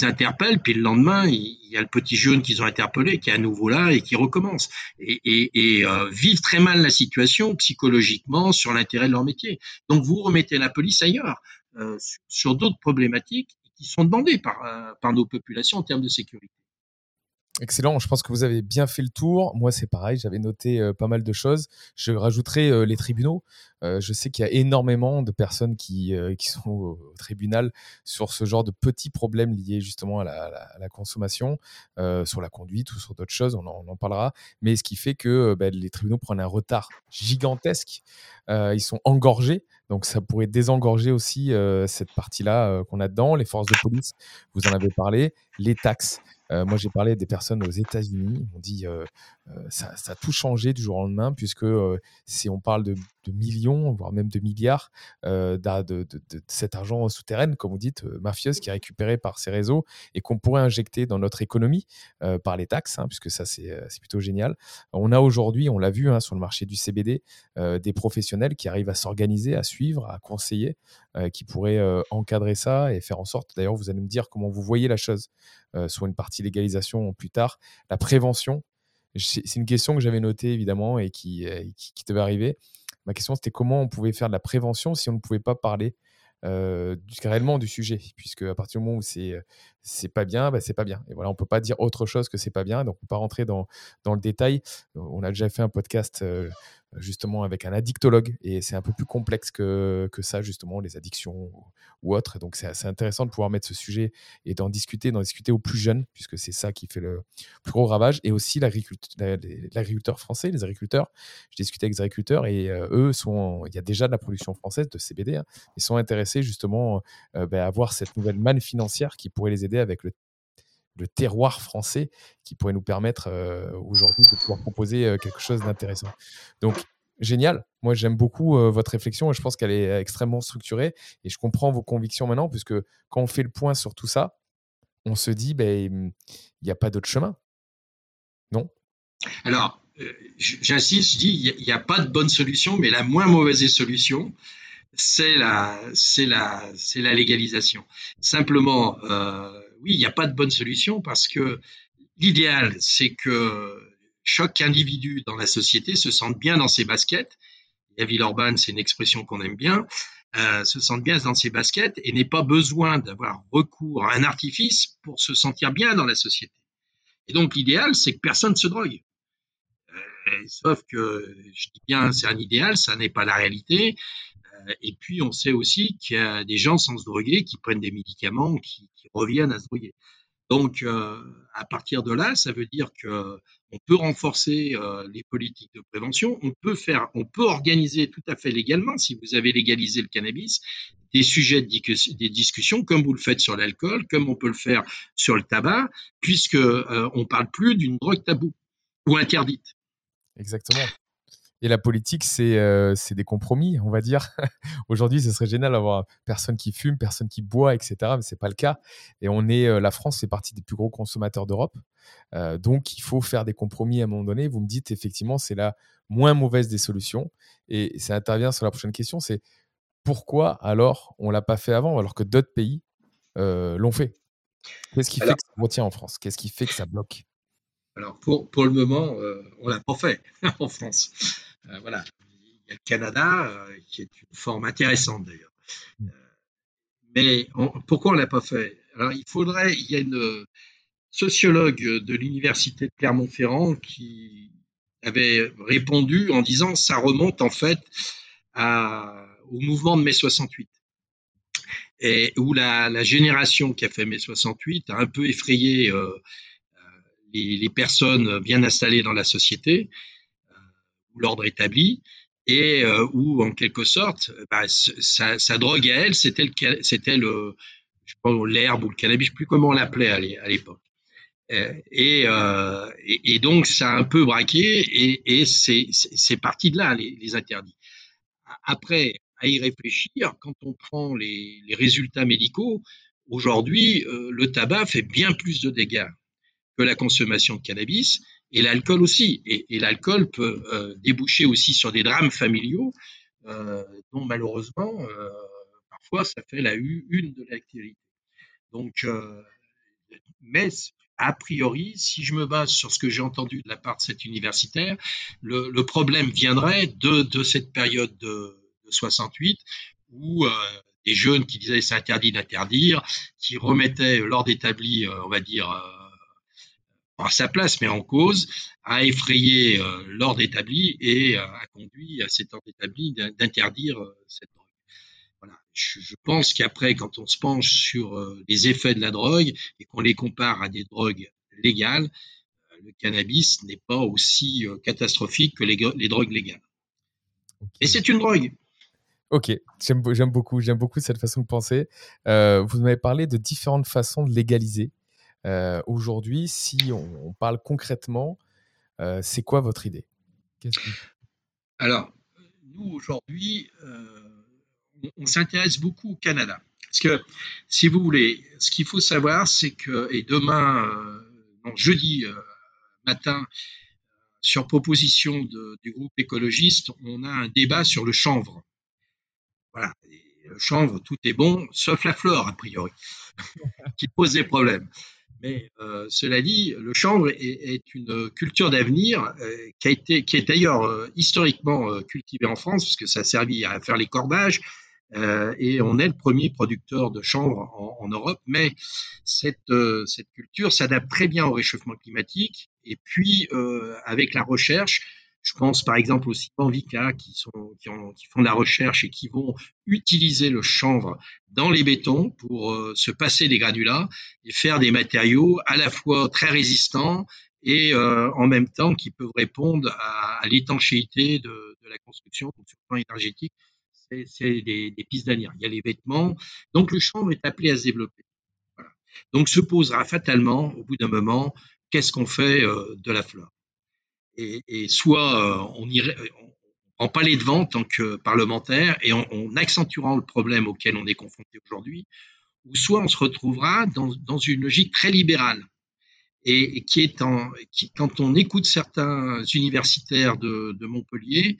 interpellent, puis le lendemain, il, y a le petit jeune qu'ils ont interpellé qui est à nouveau là et qui recommence. Et, et, vivent très mal la situation psychologiquement sur l'intérêt de leur métier. Donc vous remettez la police ailleurs, sur d'autres problématiques qui sont demandées par, par nos populations en termes de sécurité. Excellent, je pense que vous avez bien fait le tour. Moi, c'est pareil, j'avais noté euh, pas mal de choses. Je rajouterai euh, les tribunaux. Euh, je sais qu'il y a énormément de personnes qui, sont au, tribunal sur ce genre de petits problèmes liés justement à la, consommation, sur la conduite ou sur d'autres choses, on en, parlera. Mais ce qui fait que ben, les tribunaux prennent un retard gigantesque. ils sont engorgés. Donc ça pourrait désengorger aussi cette partie-là qu'on a dedans, les forces de police, vous en avez parlé, les taxes. Euh, moi, j'ai parlé des personnes aux États-Unis. On dit euh, ça, ça, a tout changé du jour au lendemain, puisque si on parle de, millions, voire même de milliards de, de, cet argent souterrain, comme vous dites, mafieuse, qui est récupéré par ces réseaux et qu'on pourrait injecter dans notre économie par les taxes, hein, puisque ça, c'est plutôt génial. On a aujourd'hui, on l'a vu hein, sur le marché du CBD, des professionnels qui arrivent à s'organiser, à suivre, à conseiller, qui pourraient encadrer ça et faire en sorte, d'ailleurs, vous allez me dire comment vous voyez la chose, soit une partie légalisation plus tard, la prévention. C'est une question que j'avais notée évidemment et qui, qui, devait arriver. Ma question c'était comment on pouvait faire de la prévention si on ne pouvait pas parler euh, réellement du sujet, puisque à partir du moment où c'est c'est pas bien, bah, c'est pas bien. Et voilà, on peut pas dire autre chose que c'est pas bien, donc on peut pas rentrer dans, dans le détail. On a déjà fait un podcast justement avec un addictologue et c'est un peu plus complexe que, que ça justement les addictions ou, autres donc c'est assez intéressant de pouvoir mettre ce sujet et d'en discuter d'en discuter aux plus jeunes puisque c'est ça qui fait le plus gros ravage et aussi l'agriculteur français les agriculteurs je discutais avec des agriculteurs et euh, eux sont il y a déjà de la production française de CBD hein. ils sont intéressés justement euh, ben, à avoir cette nouvelle manne financière qui pourrait les aider avec le le terroir français qui pourrait nous permettre euh, aujourd'hui de pouvoir proposer euh, quelque chose d'intéressant. Donc, génial. Moi, j'aime beaucoup euh, votre réflexion et je pense qu'elle est extrêmement structurée et je comprends vos convictions maintenant puisque quand on fait le point sur tout ça, on se dit, ben, il n'y a pas d'autre chemin. Non? Alors, j'insiste, je dis, il n'y a, pas de bonne solution, mais la moins mauvaise solution, c'est la, c'est la, c'est la légalisation. Simplement, oui, il n'y a pas de bonne solution parce que l'idéal, c'est que chaque individu dans la société se sente bien dans ses baskets. La ville urbaine, c'est une expression qu'on aime bien. Euh, se sente bien dans ses baskets et n'ait pas besoin d'avoir recours à un artifice pour se sentir bien dans la société. Et donc l'idéal, c'est que personne se drogue. Euh, sauf que, je dis bien, c'est un idéal, ça n'est pas la réalité. Euh, et puis, on sait aussi qu'il y a des gens sans se droguer qui prennent des médicaments, qui, reviennent à se droguer. Donc, euh, à partir de là, ça veut dire que on peut renforcer euh, les politiques de prévention. On peut faire, on peut organiser tout à fait légalement, si vous avez légalisé le cannabis, des sujets de des discussions, comme vous le faites sur l'alcool, comme on peut le faire sur le tabac, puisque euh, on parle plus d'une drogue taboue ou interdite. Exactement. Et la politique, c'est des compromis, on va dire. Aujourd'hui, ce serait génial d'avoir personne qui fume, personne qui boit, etc. Mais ce n'est pas le cas. Et on est, la France fait partie des plus gros consommateurs d'Europe. donc, il faut faire des compromis à un moment donné. Vous me dites, effectivement, c'est la moins mauvaise des solutions. Et ça intervient sur la prochaine question, c'est pourquoi alors on ne l'a pas fait avant, alors que d'autres pays l'ont fait? Qu'est-ce qui fait que ça retient en France? Qu'est-ce qui fait que ça bloque? Alors pour, pour le moment, on l'a pas fait en France. Euh, voilà. Il y a le Canada, euh, qui est une forme intéressante d'ailleurs. Mm. Euh, mais pourquoi on l'a pas fait? Alors il faudrait, il y a une sociologue de l'université de Clermont-Ferrand qui avait répondu en disant ça remonte en fait au mouvement de mai 68 et où la, génération qui a fait mai 68 a un peu effrayé les, personnes bien installées dans la société l'ordre établi et euh, où en quelque sorte bah, sa, drogue à elle c'était le l'herbe ou le cannabis je sais plus comment on l'appelait à l'époque. Euh, euh, et, donc ça a un peu braqué et, c'est parti de là les, interdits. Après à y réfléchir quand on prend les résultats médicaux aujourd'hui le tabac fait bien plus de dégâts que la consommation de cannabis et l'alcool aussi. Et, l'alcool peut euh, déboucher aussi sur des drames familiaux euh, dont malheureusement, euh, parfois, ça fait la une de l'actualité. Donc, euh, mais a priori, si je me base sur ce que j'ai entendu de la part de cet universitaire, le, le problème viendrait de, de, cette période de, de 68 où euh, des jeunes qui disaient c'est interdit d'interdire, qui remettaient l'ordre établi, on va dire, à sa place, mais en cause, a effrayé euh, l'ordre établi et euh, a conduit à cet ordre établi d'interdire euh, cette drogue. Voilà. Je, je pense qu'après, quand on se penche sur les effets de la drogue et qu'on les compare à des drogues légales, le cannabis n'est pas aussi catastrophique que les, les drogues légales. Et c'est une drogue. Ok, j'aime beau- j'aime beaucoup, j'aime beaucoup cette façon de penser. Vous m'avez parlé de différentes façons de légaliser. Euh, Aujourd'hui, si on, parle concrètement, euh, c'est quoi votre idée? Alors, nous, aujourd'hui, euh, on, s'intéresse beaucoup au Canada. Parce que, si vous voulez, ce qu'il faut savoir, c'est que, et demain, jeudi matin, sur proposition du groupe écologiste, on a un débat sur le chanvre. Voilà. Le chanvre, tout est bon, sauf la flore, a priori, qui pose des problèmes. Mais euh, cela dit, le chanvre est, est une culture d'avenir euh, qui a été, qui est d'ailleurs euh, historiquement euh, cultivée en France, puisque ça a servi à faire les cordages, euh, et on est le premier producteur de chanvre en, en Europe. Mais cette, euh, cette culture s'adapte très bien au réchauffement climatique, et puis avec la recherche, je pense par exemple aux Cipanvica qui, sont, qui, ont, qui font de la recherche et qui vont utiliser le chanvre dans les bétons pour euh, se passer des granulats et faire des matériaux à la fois très résistants et euh, en même temps qui peuvent répondre à, à l'étanchéité de, de, la construction. Donc, sur le plan énergétique, c'est des, des, pistes d'avenir. Il y a les vêtements. Donc, le chanvre est appelé à se développer. Donc, se posera fatalement, au bout d'un moment, qu'est-ce qu'on fait euh, de la fleur? Et, et, soit euh, on irait, on prend pas les devants en tant que parlementaire et on, on accentuera le problème auquel on est confronté aujourd'hui, ou soit on se retrouvera dans, dans une logique très libérale et, et qui est en, qui, quand on écoute certains universitaires de, de Montpellier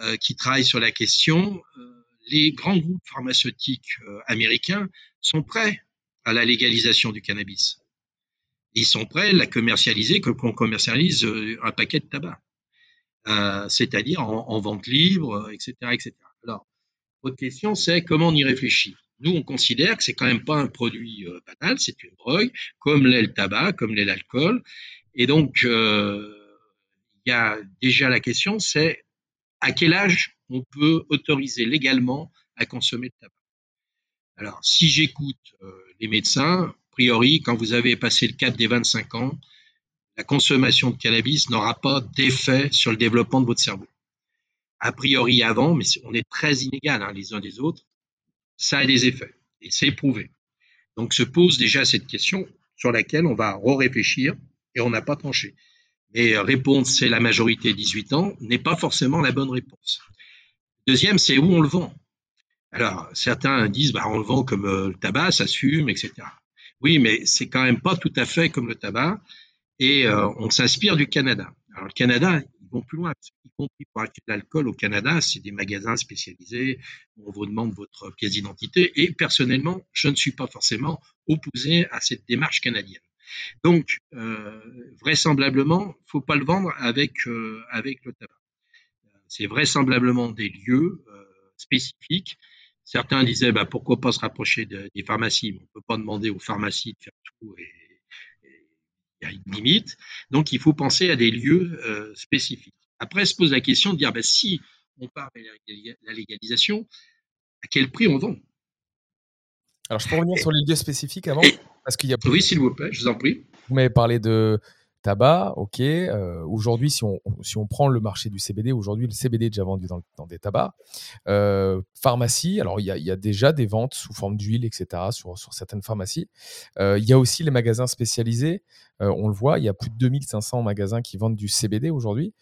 euh, qui travaillent sur la question, euh, les grands groupes pharmaceutiques euh, américains sont prêts à la légalisation du cannabis. Ils sont prêts à la commercialiser comme on commercialise euh, un paquet de tabac, euh, c'est-à-dire en, en, vente libre, etc., etc. Alors, votre question, c'est comment on y réfléchit? Nous, on considère que c'est quand même pas un produit euh, banal, c'est une drogue, comme l'est le tabac, comme l'est l'alcool. Et donc, euh, il y a déjà la question, c'est à quel âge on peut autoriser légalement à consommer le tabac? Alors, si j'écoute euh, les médecins, priori, quand vous avez passé le cap des 25 ans, la consommation de cannabis n'aura pas d'effet sur le développement de votre cerveau. A priori avant, mais on est très inégal hein, les uns des autres, ça a des effets et c'est prouvé. Donc se pose déjà cette question sur laquelle on va réfléchir et on n'a pas tranché. Mais répondre c'est la majorité 18 ans n'est pas forcément la bonne réponse. Deuxième, c'est où on le vend. Alors certains disent bah, on le vend comme euh, le tabac, ça se fume, etc. Oui, mais c'est quand même pas tout à fait comme le tabac et euh, on s'inspire du Canada. Alors le Canada, ils vont plus loin, y compris pour acheter de l'alcool au Canada, c'est des magasins spécialisés, on vous demande votre pièce d'identité, et personnellement, je ne suis pas forcément opposé à cette démarche canadienne. Donc, euh, vraisemblablement, faut pas le vendre avec euh, avec le tabac. C'est vraisemblablement des lieux euh, spécifiques. Certains disaient, bah, pourquoi pas se rapprocher de, des pharmacies, mais on peut pas demander aux pharmacies de faire tout et il y a une limite. Donc, il faut penser à des lieux euh, spécifiques. Après, se pose la question de dire, ben, si on part vers la légalisation, à quel prix on vend? Alors, je peux revenir et, sur les lieux spécifiques avant et, parce qu'il y a Oui, s'il vous plaît, je vous en prie. Vous m'avez parlé de tabac, ok. Euh, aujourd'hui, si on, si on prend le marché du CBD, aujourd'hui, le CBD est déjà vendu dans, dans des tabacs. Euh, pharmacie, alors il y, y, a, déjà des ventes sous forme d'huile, etc., sur, sur, certaines pharmacies. Euh, il y a aussi les magasins spécialisés. On le voit, il y a plus de 2500 magasins qui vendent du CBD aujourd'hui.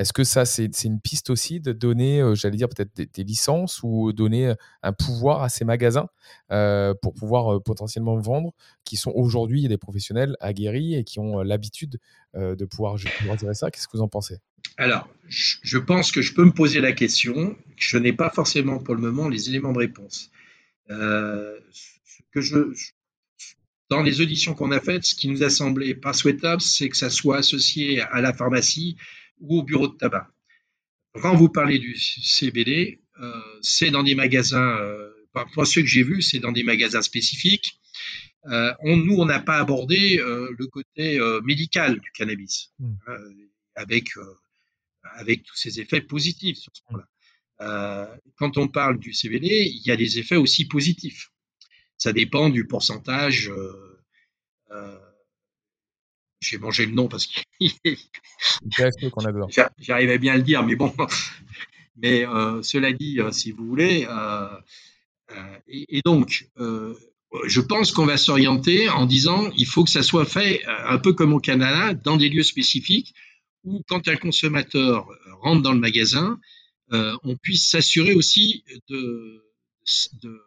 Est-ce que ça, c'est une piste aussi de donner, j'allais dire peut-être des, licences ou donner un pouvoir à ces magasins pour pouvoir potentiellement vendre, qui sont aujourd'hui des professionnels aguerris et qui ont l'habitude de pouvoir, je dire ça? Qu'est-ce que vous en pensez? Alors, je pense que je peux me poser la question. Je n'ai pas forcément pour le moment les éléments de réponse. que je, dans les auditions qu'on a faites, ce qui nous a semblé pas souhaitable, c'est que ça soit associé à la pharmacie ou au bureau de tabac. Quand vous parlez du CBD, euh, c'est dans des magasins, euh, pour ceux que j'ai vus, c'est dans des magasins spécifiques. Euh, on, nous, on n'a pas abordé euh, le côté euh, médical du cannabis, mmh. avec, avec tous ses effets positifs sur ce point-là. quand on parle du CBD, il y a des effets aussi positifs. Ça dépend du pourcentage j'ai mangé le nom parce qu'il J'arrivais bien à le dire, mais bon. Mais euh, cela dit, euh, si vous voulez, euh, et, donc, je pense qu'on va s'orienter en disant il faut que ça soit fait un peu comme au Canada, dans des lieux spécifiques, où quand un consommateur rentre dans le magasin, on puisse s'assurer aussi de, de,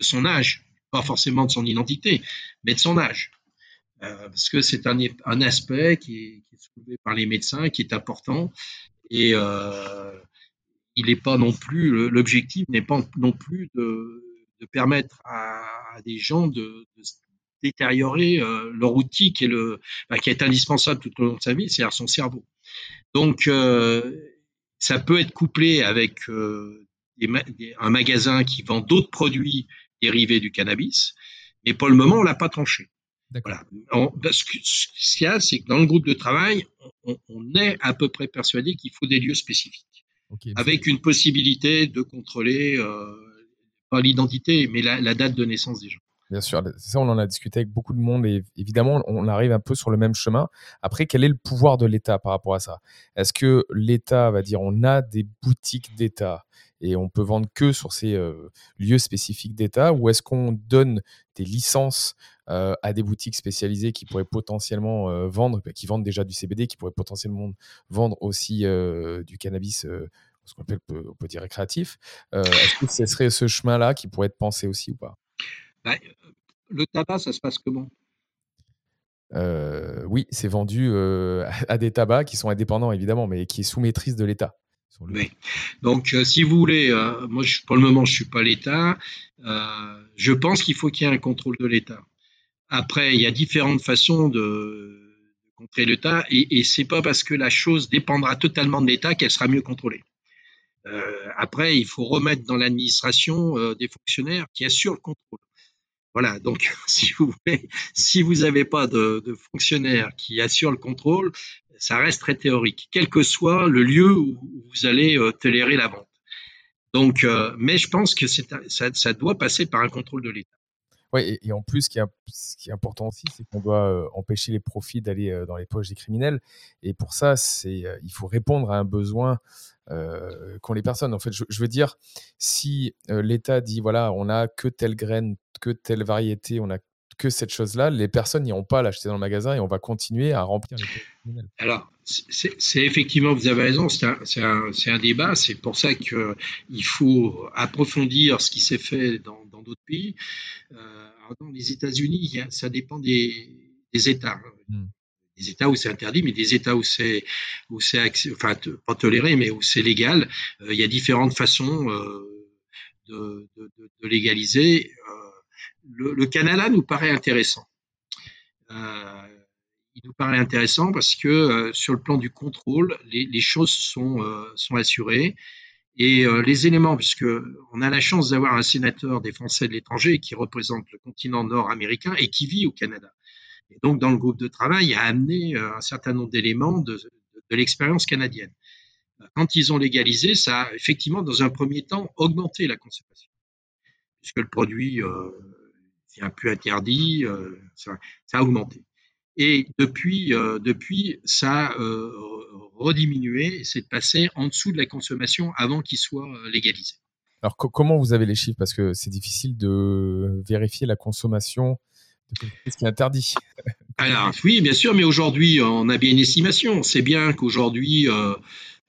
son âge, pas forcément de son identité, mais de son âge. Euh, parce que c'est un, aspect qui est, soulevé par les médecins, qui est important, et euh, il n'est pas non plus, l'objectif n'est pas non plus de, permettre à, des gens de, détériorer euh, leur outil qui est, indispensable tout au long de sa vie, c'est-à-dire son cerveau. Donc, ça peut être couplé avec un magasin qui vend d'autres produits dérivés du cannabis, mais pour le moment, on l'a pas tranché. Voilà. ce qu'il y a, c'est que dans le groupe de travail, on, est à peu près persuadé qu'il faut des lieux spécifiques, avec une possibilité de contrôler euh, pas l'identité, mais la, date de naissance des gens. Bien sûr, ça on en a discuté avec beaucoup de monde et évidemment on arrive un peu sur le même chemin. Après, quel est le pouvoir de l'État par rapport à ça? Est-ce que l'État va dire on a des boutiques d'État et on peut vendre que sur ces euh, lieux spécifiques d'État ou est-ce qu'on donne des licences euh, à des boutiques spécialisées qui pourraient potentiellement euh, vendre, bah, qui vendent déjà du CBD, qui pourraient potentiellement vendre aussi du cannabis ce qu'on appelle, on peut dire récréatif. Est-ce que ce serait ce chemin-là qui pourrait être pensé aussi ou pas? Bah, Le tabac, ça se passe comment? Oui, c'est vendu à des tabacs qui sont indépendants évidemment, mais qui est sous maîtrise de l'État. Oui. Donc, euh, si vous voulez, euh, moi, je, pour le moment, je ne suis pas l'État. Euh, je pense qu'il faut qu'il y ait un contrôle de l'État. Après, il y a différentes façons de, contrer l'État, et, et c'est pas parce que la chose dépendra totalement de l'État qu'elle sera mieux contrôlée. après, il faut remettre dans l'administration des fonctionnaires qui assurent le contrôle. Voilà, donc si vous voulez, si vous n'avez pas de, de, fonctionnaires qui assurent le contrôle, ça reste très théorique, quel que soit le lieu où vous allez euh, tolérer la vente. Donc, euh, mais je pense que ça, ça, doit passer par un contrôle de l'État. Et, en plus, ce qui est, important aussi, c'est qu'on doit euh, empêcher les profits d'aller dans les poches des criminels. Et pour ça, c'est, il faut répondre à un besoin qu'ont les personnes. En fait, je, veux dire, si l'État dit voilà, on a que telle graine, que telle variété, on a que cette chose-là, les personnes n'iront pas l'acheter dans le magasin et on va continuer à remplir les Alors, c'est effectivement, vous avez raison, c'est un, un, débat. C'est pour ça qu'il faut approfondir ce qui s'est fait dans d'autres pays. Euh, dans les États-Unis, ça dépend des, des États. Hmm. Des États où c'est interdit, mais des États où c'est où c'est enfin pas toléré, mais où c'est légal. Euh, il y a différentes façons euh, de, de, de, légaliser. Euh, le, Canada nous paraît intéressant. Euh, il nous paraît intéressant parce que euh, sur le plan du contrôle, les, choses sont, euh, sont assurées. Et les éléments, puisque on a la chance d'avoir un sénateur des Français de l'étranger qui représente le continent nord-américain et qui vit au Canada. Et donc, dans le groupe de travail, il a amené un certain nombre d'éléments de, de l'expérience canadienne. Quand ils ont légalisé, ça a effectivement, dans un premier temps, augmenté la consommation, puisque le produit un peu interdit, euh, ça, a augmenté. Et depuis, euh, depuis ça a euh, rediminué, c'est de passer en dessous de la consommation avant qu'il soit légalisé. Alors comment vous avez les chiffres? Parce que c'est difficile de vérifier la consommation de quelque chose qui est interdit. Alors oui, bien sûr, mais aujourd'hui, on a bien une estimation. C'est bien qu'aujourd'hui, euh,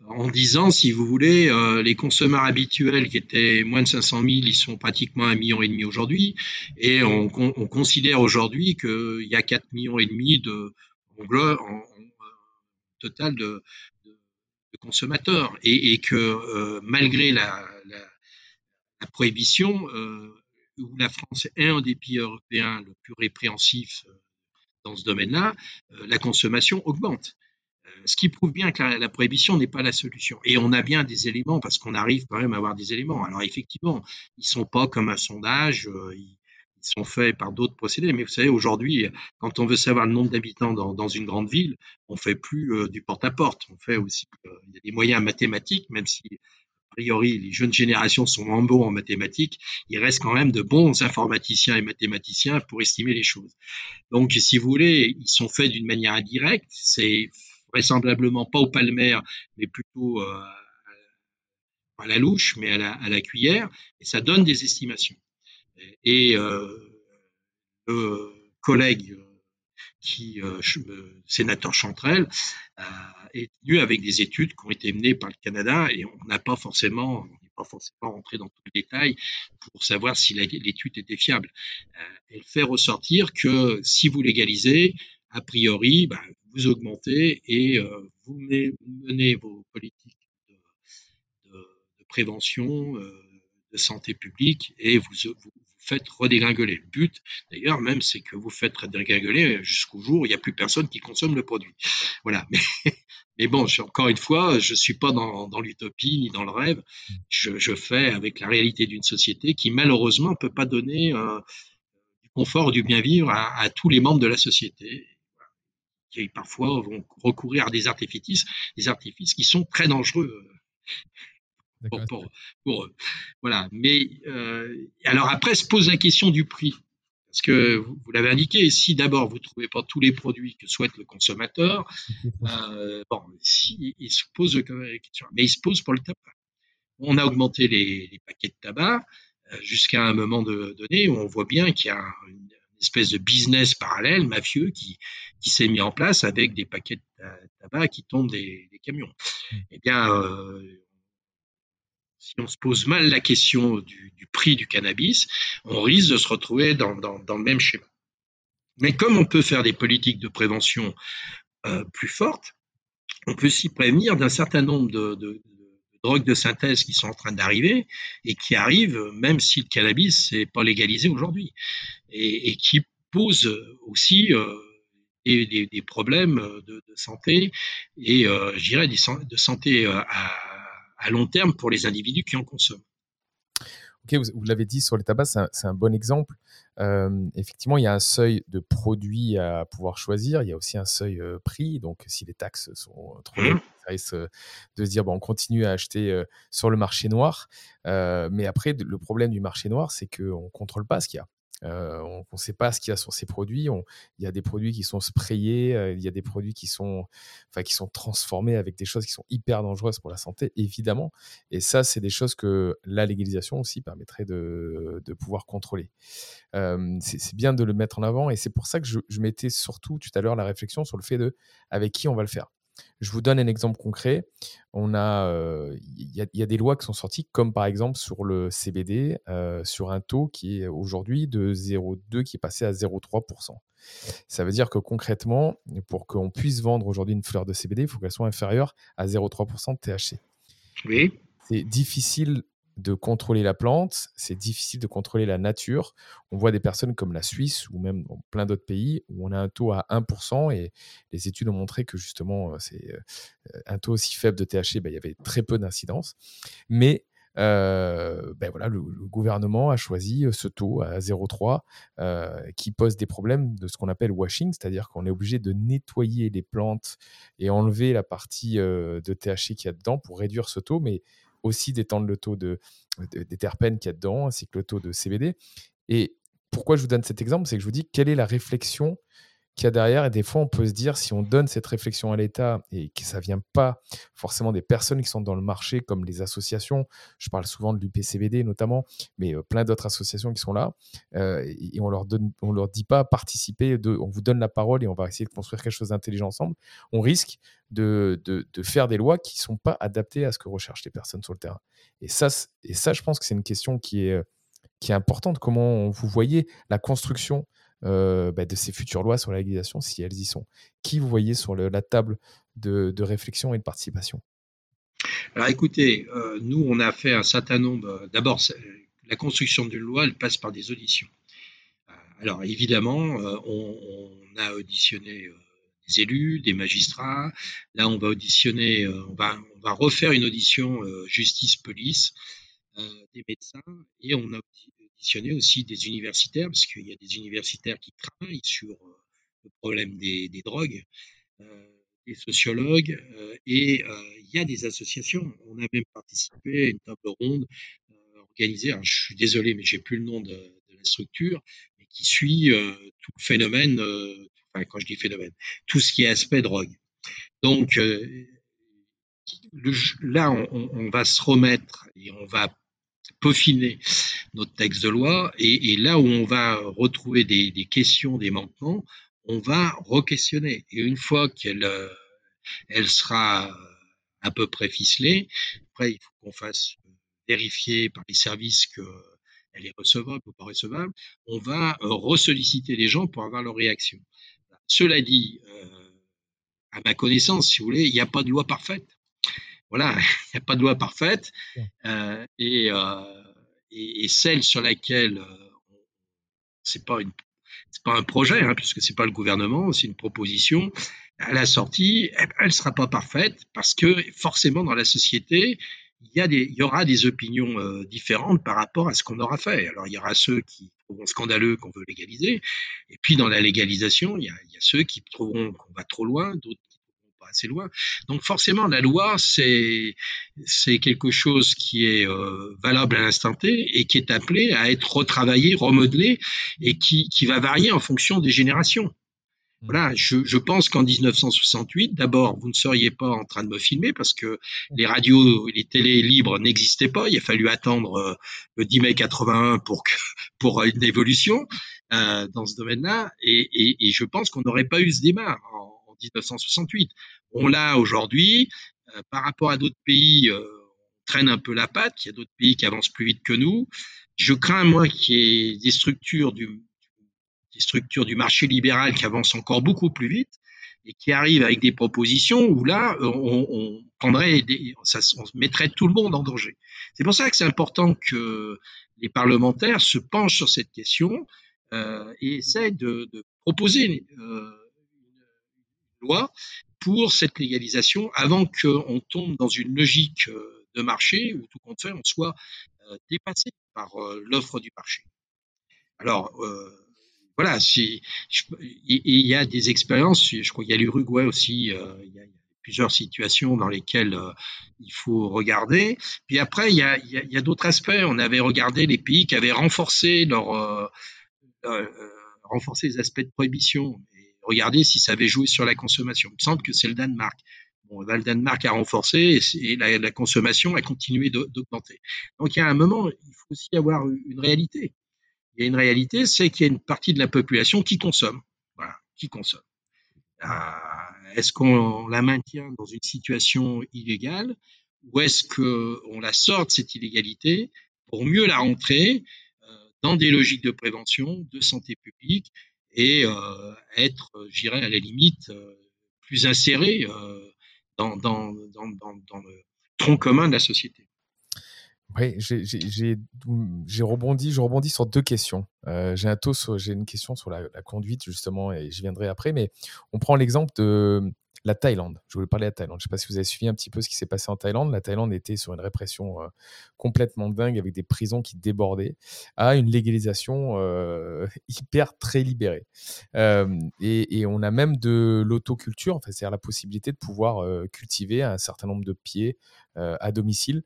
en 10 ans, si vous voulez, euh, les consommateurs habituels qui étaient moins de 500 000, ils sont pratiquement un million et demi aujourd'hui. Et on, on considère aujourd'hui qu'il y a 4 millions et demi de, en, en, total de, de, de consommateurs. Et, et que euh, malgré la, la, la prohibition, euh, où la France est un des pays européens le plus répréhensif euh, dans ce domaine-là, euh, la consommation augmente. Euh, ce qui prouve bien que la, prohibition n'est pas la solution. Et on a bien des éléments, parce qu'on arrive quand même à avoir des éléments. Alors effectivement, ils sont pas comme un sondage, ils, ils sont faits par d'autres procédés. Mais vous savez, aujourd'hui, quand on veut savoir le nombre d'habitants dans, une grande ville, on fait plus euh, du porte-à-porte. -porte. On fait aussi, euh, y a des moyens mathématiques, même si a priori les jeunes générations sont moins bons en mathématiques, il reste quand même de bons informaticiens et mathématiciens pour estimer les choses. Donc, si vous voulez, ils sont faits d'une manière indirecte. C'est vraisemblablement pas au palmaire, mais plutôt euh, à la louche, mais à la, cuillère, et ça donne des estimations. Et euh, le collègue qui, euh, sénateur Chantrel, euh, est venu avec des études qui ont été menées par le Canada et on n'a pas forcément, pas forcément rentré dans tous les détails pour savoir si l'étude était fiable. Euh, elle fait ressortir que si vous légalisez, a priori, ben, vous augmentez et euh, vous menez, vos politiques de, prévention, euh, de santé publique et vous, vous, faites redégringoler. Le but, d'ailleurs, même, c'est que vous faites redégringoler jusqu'au jour où il n'y a plus personne qui consomme le produit. Voilà. Mais, bon, encore une fois, je suis pas dans, l'utopie ni dans le rêve. Je, fais avec la réalité d'une société qui, malheureusement, ne peut pas donner euh, du confort du bien vivre à, tous les membres de la société qui parfois vont recourir à des artifices, des artifices qui sont très dangereux pour, pour, pour, voilà. Mais euh, alors après se pose la question du prix. Parce que vous, vous l'avez indiqué, si d'abord vous ne trouvez pas tous les produits que souhaite le consommateur, euh, bon, si, il se pose la question. Mais il se pose pour le tabac. On a augmenté les, les paquets de tabac euh, jusqu'à un moment de, donné où on voit bien qu'il y a une, espèce de business parallèle, mafieux, qui, qui s'est mis en place avec des paquets de tabac qui tombent des, des camions. Eh bien, euh, si on se pose mal la question du, du, prix du cannabis, on risque de se retrouver dans, dans, dans, le même schéma. Mais comme on peut faire des politiques de prévention euh, plus fortes, on peut s'y prévenir d'un certain nombre de, de, de, drogues de synthèse qui sont en train d'arriver et qui arrivent même si le cannabis n'est pas légalisé aujourd'hui et, qui posent aussi euh, des, problèmes de, santé et euh, je dirais de santé euh, à long terme pour les individus qui en consomment. Vous, vous l'avez dit sur les tabacs, c'est un, un, bon exemple. Euh, effectivement, il y a un seuil de produits à pouvoir choisir. Il y a aussi un seuil euh, prix. Donc, si les taxes sont trop élevées, ça risque de se dire bon, on continue à acheter euh, sur le marché noir. Euh, mais après, le problème du marché noir, c'est qu'on ne contrôle pas ce qu'il y a. On ne sait pas ce qu'il y a sur ces produits. Il y a des produits qui sont sprayés, il y a des produits qui sont, enfin, qui sont transformés avec des choses qui sont hyper dangereuses pour la santé, évidemment. Et ça, c'est des choses que la légalisation aussi permettrait de, pouvoir contrôler. C'est bien de le mettre en avant et c'est pour ça que je, je mettais surtout tout à l'heure la réflexion sur le fait de avec qui on va le faire. Je vous donne un exemple concret. On a, il euh, y, y, a des lois qui sont sorties, comme par exemple sur le CBD, euh, sur un taux qui est aujourd'hui de 0,2 qui est passé à 0,3%. Ça veut dire que concrètement, pour qu'on puisse vendre aujourd'hui une fleur de CBD, il faut qu'elle soit inférieure à 0,3% de THC. Oui. C'est difficile de contrôler la plante, c'est difficile de contrôler la nature. On voit des personnes comme la Suisse ou même dans plein d'autres pays où on a un taux à 1% et les études ont montré que justement euh, c'est euh, un taux aussi faible de THC, ben, il y avait très peu d'incidence. Mais euh, ben voilà, le, gouvernement a choisi ce taux à 0,3 euh, qui pose des problèmes de ce qu'on appelle washing, c'est-à-dire qu'on est obligé de nettoyer les plantes et enlever la partie de THC qu'il y a dedans pour réduire ce taux, mais aussi d'étendre le taux de, de, des terpènes qu'il y a dedans, ainsi que le taux de CBD. Et pourquoi je vous donne cet exemple C'est que je vous dis quelle est la réflexion qu'il y a derrière. Et des fois, on peut se dire, si on donne cette réflexion à l'État et que ça vient pas forcément des personnes qui sont dans le marché, comme les associations, je parle souvent de l'UPCBD notamment, mais euh, plein d'autres associations qui sont là, euh, et on leur leur dit pas participer, on vous donne la parole et on va essayer de construire quelque chose d'intelligent ensemble. On risque de, de, de, faire des lois qui sont pas adaptées à ce que recherchent les personnes sur le terrain. Et ça, et ça je pense que c'est une question qui est, qui est importante. Comment vous voyez la construction euh, bah, de ces futures lois sur la légalisation, si elles y sont Qui vous voyez sur la table de, réflexion et de participation? Alors écoutez, euh, nous, on a fait un certain nombre. D'abord, la construction d'une loi, elle passe par des auditions. Euh, alors évidemment, euh, on, a auditionné des élus, des magistrats. Là, on va auditionner, on va, on va refaire une audition justice-police, des médecins, et on a aussi des universitaires, parce qu'il y a des universitaires qui travaillent sur euh, le problème des, des drogues, euh, des sociologues, euh, et il y a des associations. On a même participé à une table ronde organisée, je suis désolé, mais j'ai plus le nom de, la structure, mais qui suit tout le phénomène, enfin quand je dis phénomène, tout ce qui est aspect drogue. Donc le, là, on, va se remettre et on va peaufiner notre texte de loi et, et, là où on va retrouver des, des, questions, des manquements, on va re-questionner. Et une fois qu'elle euh, elle sera à peu près ficelée, après il faut qu'on fasse vérifier par les services que elle est recevable ou pas recevable, on va euh, ressolliciter les gens pour avoir leur réaction. Cela dit, euh, à ma connaissance, si vous voulez, il n'y a pas de loi parfaite voilà, il n'y a pas de loi parfaite. Euh, et, euh, et, et, celle sur laquelle euh, c'est pas une c'est pas un projet, hein, puisque c'est pas le gouvernement, c'est une proposition. À la sortie, elle ne sera pas parfaite parce que forcément dans la société, il y, a des, il y aura des opinions euh, différentes par rapport à ce qu'on aura fait. Alors il y aura ceux qui trouveront scandaleux qu'on veut légaliser, et puis dans la légalisation, il y a, il y a ceux qui trouveront qu'on va trop loin, d'autres assez loin. Donc forcément, la loi, c'est c'est quelque chose qui est euh, valable à l'instant T et qui est appelé à être retravaillé, remodelé et qui, qui va varier en fonction des générations. Voilà, je, je pense qu'en 1968, d'abord, vous ne seriez pas en train de me filmer parce que les radios, les télés libres n'existaient pas. Il a fallu attendre euh, le 10 mai 81 pour que, pour une évolution euh, dans ce domaine-là. Et, et, et, je pense qu'on n'aurait pas eu ce débat en, 1968. On l'a aujourd'hui. Euh, par rapport à d'autres pays, euh, on traîne un peu la patte. Il y a d'autres pays qui avancent plus vite que nous. Je crains, moi, qu'il y ait des structures du, des structures du marché libéral qui avancent encore beaucoup plus vite et qui arrivent avec des propositions où là, on, on prendrait des, ça, on mettrait tout le monde en danger. C'est pour ça que c'est important que les parlementaires se penchent sur cette question euh, et essaient de, de proposer euh, loi pour cette légalisation avant qu'on tombe dans une logique euh, de marché où tout compte fait, on soit euh, dépassé par euh, l'offre du marché. Alors, voilà, il y a des expériences, je crois qu'il y a l'Uruguay aussi, il y a plusieurs situations dans lesquelles il faut regarder. Puis après, il y a d'autres aspects. On avait regardé les pays qui avaient renforcé leur, renforcé les aspects de prohibition regarder si ça avait joué sur la consommation. Il me semble que c'est le Danemark. Le Danemark a renforcé et, la, consommation a continué d'augmenter. Donc il y a un moment, il faut aussi avoir une réalité. Il y a une réalité, c'est qu'il y a une partie de la population qui consomme. Voilà, qui consomme. Euh, est-ce qu'on la maintient dans une situation illégale ou est-ce qu'on la sort de cette illégalité pour mieux la rentrer euh, dans des logiques de prévention, de santé publique et euh, être, euh, j'irais à la limite, euh, plus inséré dans, le tronc commun de la société. Oui, j'ai rebondi, je rebondis sur deux questions. J'ai un j'ai une question sur la, la, conduite justement, et je viendrai après. Mais on prend l'exemple de la Thaïlande. Je voulais parler de la Thaïlande. Je ne sais pas si vous avez suivi un petit peu ce qui s'est passé en Thaïlande. La Thaïlande était sur une répression euh, complètement dingue avec des prisons qui débordaient à une légalisation euh, hyper très libérée. Euh, et, on a même de l'autoculture, c'est-à-dire la possibilité de pouvoir cultiver un certain nombre de pieds à domicile.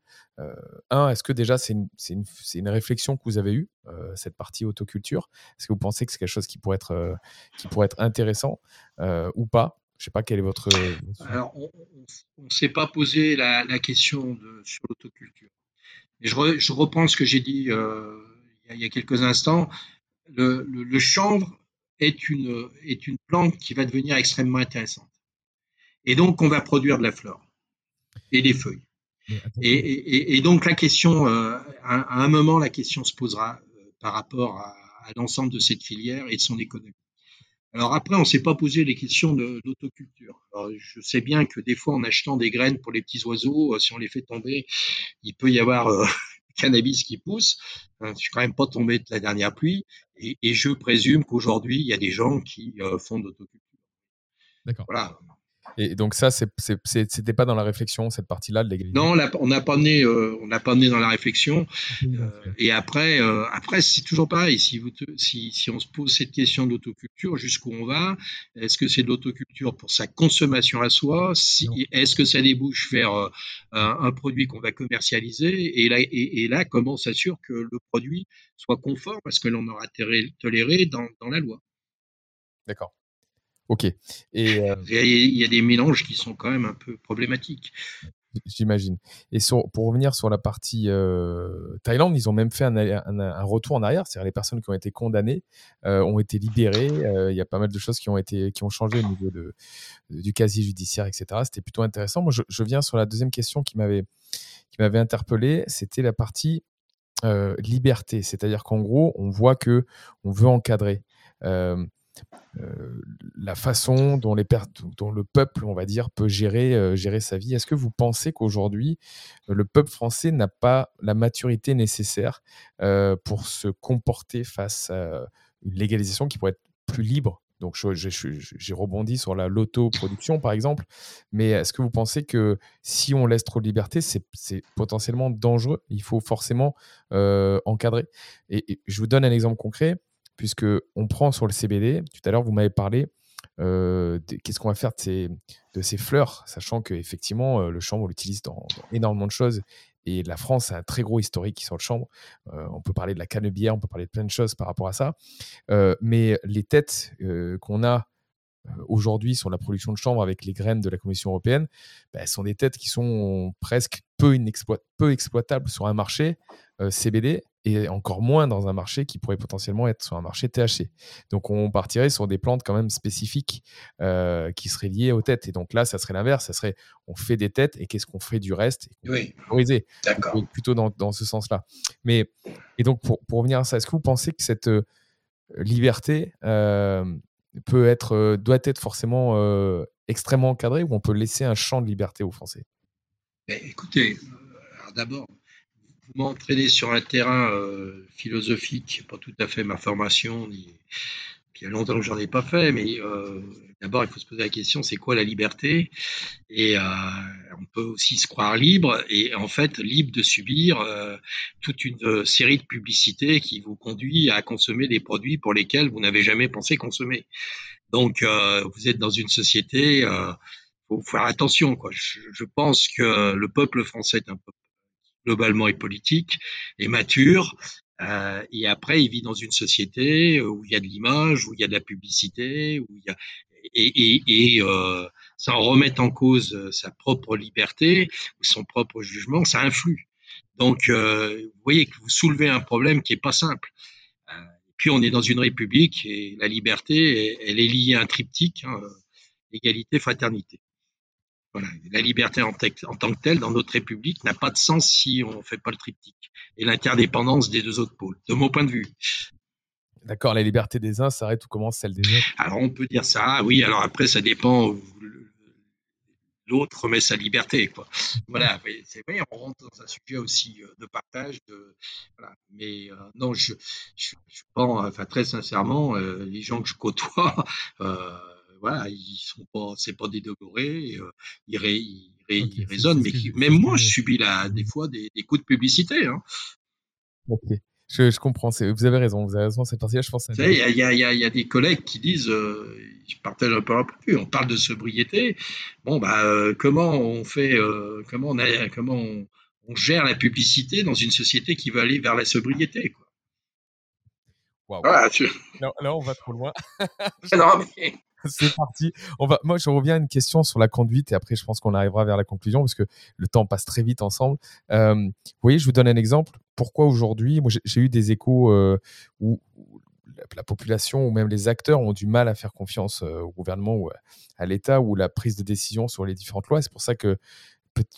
un, est-ce que déjà c'est une, réflexion que vous avez eue, cette partie autoculture? Est-ce que vous pensez que c'est quelque chose qui pourrait être intéressant ou pas? Je ne sais pas quel est votre. Alors, on ne s'est pas posé la, question de, sur l'autoculture. Je, je, reprends ce que j'ai dit euh, il, y a, quelques instants. Le, le, chanvre est une, est une plante qui va devenir extrêmement intéressante. Et donc, on va produire de la flore et des feuilles. Et, et, donc, la question, euh, à, un moment, la question se posera euh, par rapport à, à l'ensemble de cette filière et de son économie. Alors après, on ne s'est pas posé les questions d'autoculture. Je sais bien que des fois, en achetant des graines pour les petits oiseaux, euh, si on les fait tomber, il peut y avoir euh, cannabis qui pousse. Je suis quand même pas tombé de la dernière pluie, et, et je présume qu'aujourd'hui, il y a des gens qui euh, font d'autoculture. D'accord. Voilà. Et donc ça, c'était pas dans la réflexion cette partie-là de l'égalité. Non, on n'a pas mené, euh, on n'a pas mené dans la réflexion. Euh, et après, euh, après c'est toujours pareil. Si, vous si, si on se pose cette question d'autoculture, jusqu'où on va? Est-ce que c'est de l'autoculture pour sa consommation à soi? Si, Est-ce que ça débouche vers un, un, produit qu'on va commercialiser? Et là, et, et là, comment s'assure que le produit soit conforme parce que l'on aura toléré dans, dans la loi? D'accord. Ok. Et il y a des mélanges qui sont quand même un peu problématiques. J'imagine. Et pour revenir sur la partie Thaïlande, ils ont même fait un, retour en arrière. C'est-à-dire les personnes qui ont été condamnées ont été libérées. Il y a pas mal de choses qui ont, été, qui ont changé au niveau de, du casier judiciaire, etc. C'était plutôt intéressant. Moi, je, viens sur la deuxième question qui m'avait interpellé. C'était la partie liberté. C'est-à-dire qu'en gros, on voit que on veut encadrer. Euh, la façon dont le peuple, on va dire, peut gérer, euh, gérer sa vie. Est-ce que vous pensez qu'aujourd'hui, euh, le peuple français n'a pas la maturité nécessaire pour se comporter face à une légalisation qui pourrait être plus libre? Donc, j'ai rebondi sur la l'autoproduction, par exemple. Mais est-ce que vous pensez que si on laisse trop de liberté, c'est potentiellement dangereux? Il faut forcément encadrer. et, je vous donne un exemple concret puisque on prend sur le CBD. Tout à l'heure, vous m'avez parlé. Euh, qu'est-ce qu'on va faire de ces, fleurs, sachant qu'effectivement, euh, le chanvre, on l'utilise dans, énormément de choses. Et la France a un très gros historique sur le chanvre. Euh, on peut parler de la canebière, on peut parler de plein de choses par rapport à ça. mais les têtes qu'on a aujourd'hui sur la production de chanvre avec les graines de la Commission européenne, bah, sont des têtes qui sont presque peu, peu exploitables sur un marché CBD et encore moins dans un marché qui pourrait potentiellement être sur un marché THC. Donc on partirait sur des plantes quand même spécifiques euh, qui seraient liées aux têtes. Et donc là, ça serait l'inverse, ça serait on fait des têtes et qu'est-ce qu'on fait du reste Oui. D'accord. Plutôt dans, dans ce sens-là. Mais et donc pour, pour revenir à ça, est-ce que vous pensez que cette euh, liberté euh, peut être, doit être forcément extrêmement encadrée ou on peut laisser un champ de liberté aux Français? Écoutez, d'abord, vous m'entraînez sur un terrain euh, philosophique, pas tout à fait ma formation, ni, il y a longtemps que j'en ai pas fait, mais euh, d'abord il faut se poser la question, c'est quoi la liberté? Et euh, on peut aussi se croire libre, et en fait libre de subir euh, toute une série de publicités qui vous conduit à consommer des produits pour lesquels vous n'avez jamais pensé consommer. Donc euh, vous êtes dans une société, euh, faut faire attention. Quoi. Je, je pense que le peuple français est un peuple globalement est politique, est mature. Euh, et après, il vit dans une société où il y a de l'image, où il y a de la publicité, où il y a et, et, et euh, sans remettre en cause euh, sa propre liberté ou son propre jugement, ça influe. Donc, euh, vous voyez que vous soulevez un problème qui est pas simple. Euh, puis, on est dans une république et la liberté, elle est liée à un triptyque hein, égalité, fraternité. Voilà. La liberté en, en, tant que telle dans notre République n'a pas de sens si on ne fait pas le triptyque. Et l'interdépendance des deux autres pôles, de mon point de vue. D'accord, la liberté des uns s'arrête ou commence celle des autres? Alors on peut dire ça, oui, alors après ça dépend l'autre remet sa liberté. Quoi. Voilà, c'est vrai, on rentre dans un sujet aussi euh, de partage. De, voilà. Mais euh, non, je, je, je, pense, enfin très sincèrement, euh, les gens que je côtoie, euh, voilà, ils sont pas, c'est pas dédoloré, euh, ils, ré, ils, ré- ils c'est mais qui, même moi, je subis là, des fois des, des coups de publicité. Hein. Ok. Je, je comprends. Vous avez raison. Vous avez raison. Cette partie-là, je pense. il y a, y, y des collègues qui disent, euh, je partage un peu peu, on parle de sobriété. Bon, bah, euh, comment on fait, euh, comment on, a, comment on, on gère la publicité dans une société qui veut aller vers la sobriété quoi? Waouh. Voilà, tu- Là, là, on va trop loin. non, mais- C'est parti. On va, moi, je reviens à une question sur la conduite et après, je pense qu'on arrivera vers la conclusion parce que le temps passe très vite ensemble. Euh, vous voyez, je vous donne un exemple. Pourquoi aujourd'hui, moi, j'ai- eu des échos euh, où la, la population ou même les acteurs ont du mal à faire confiance euh, au gouvernement ou à, l'État ou la prise de décision sur les différentes lois. C'est pour ça que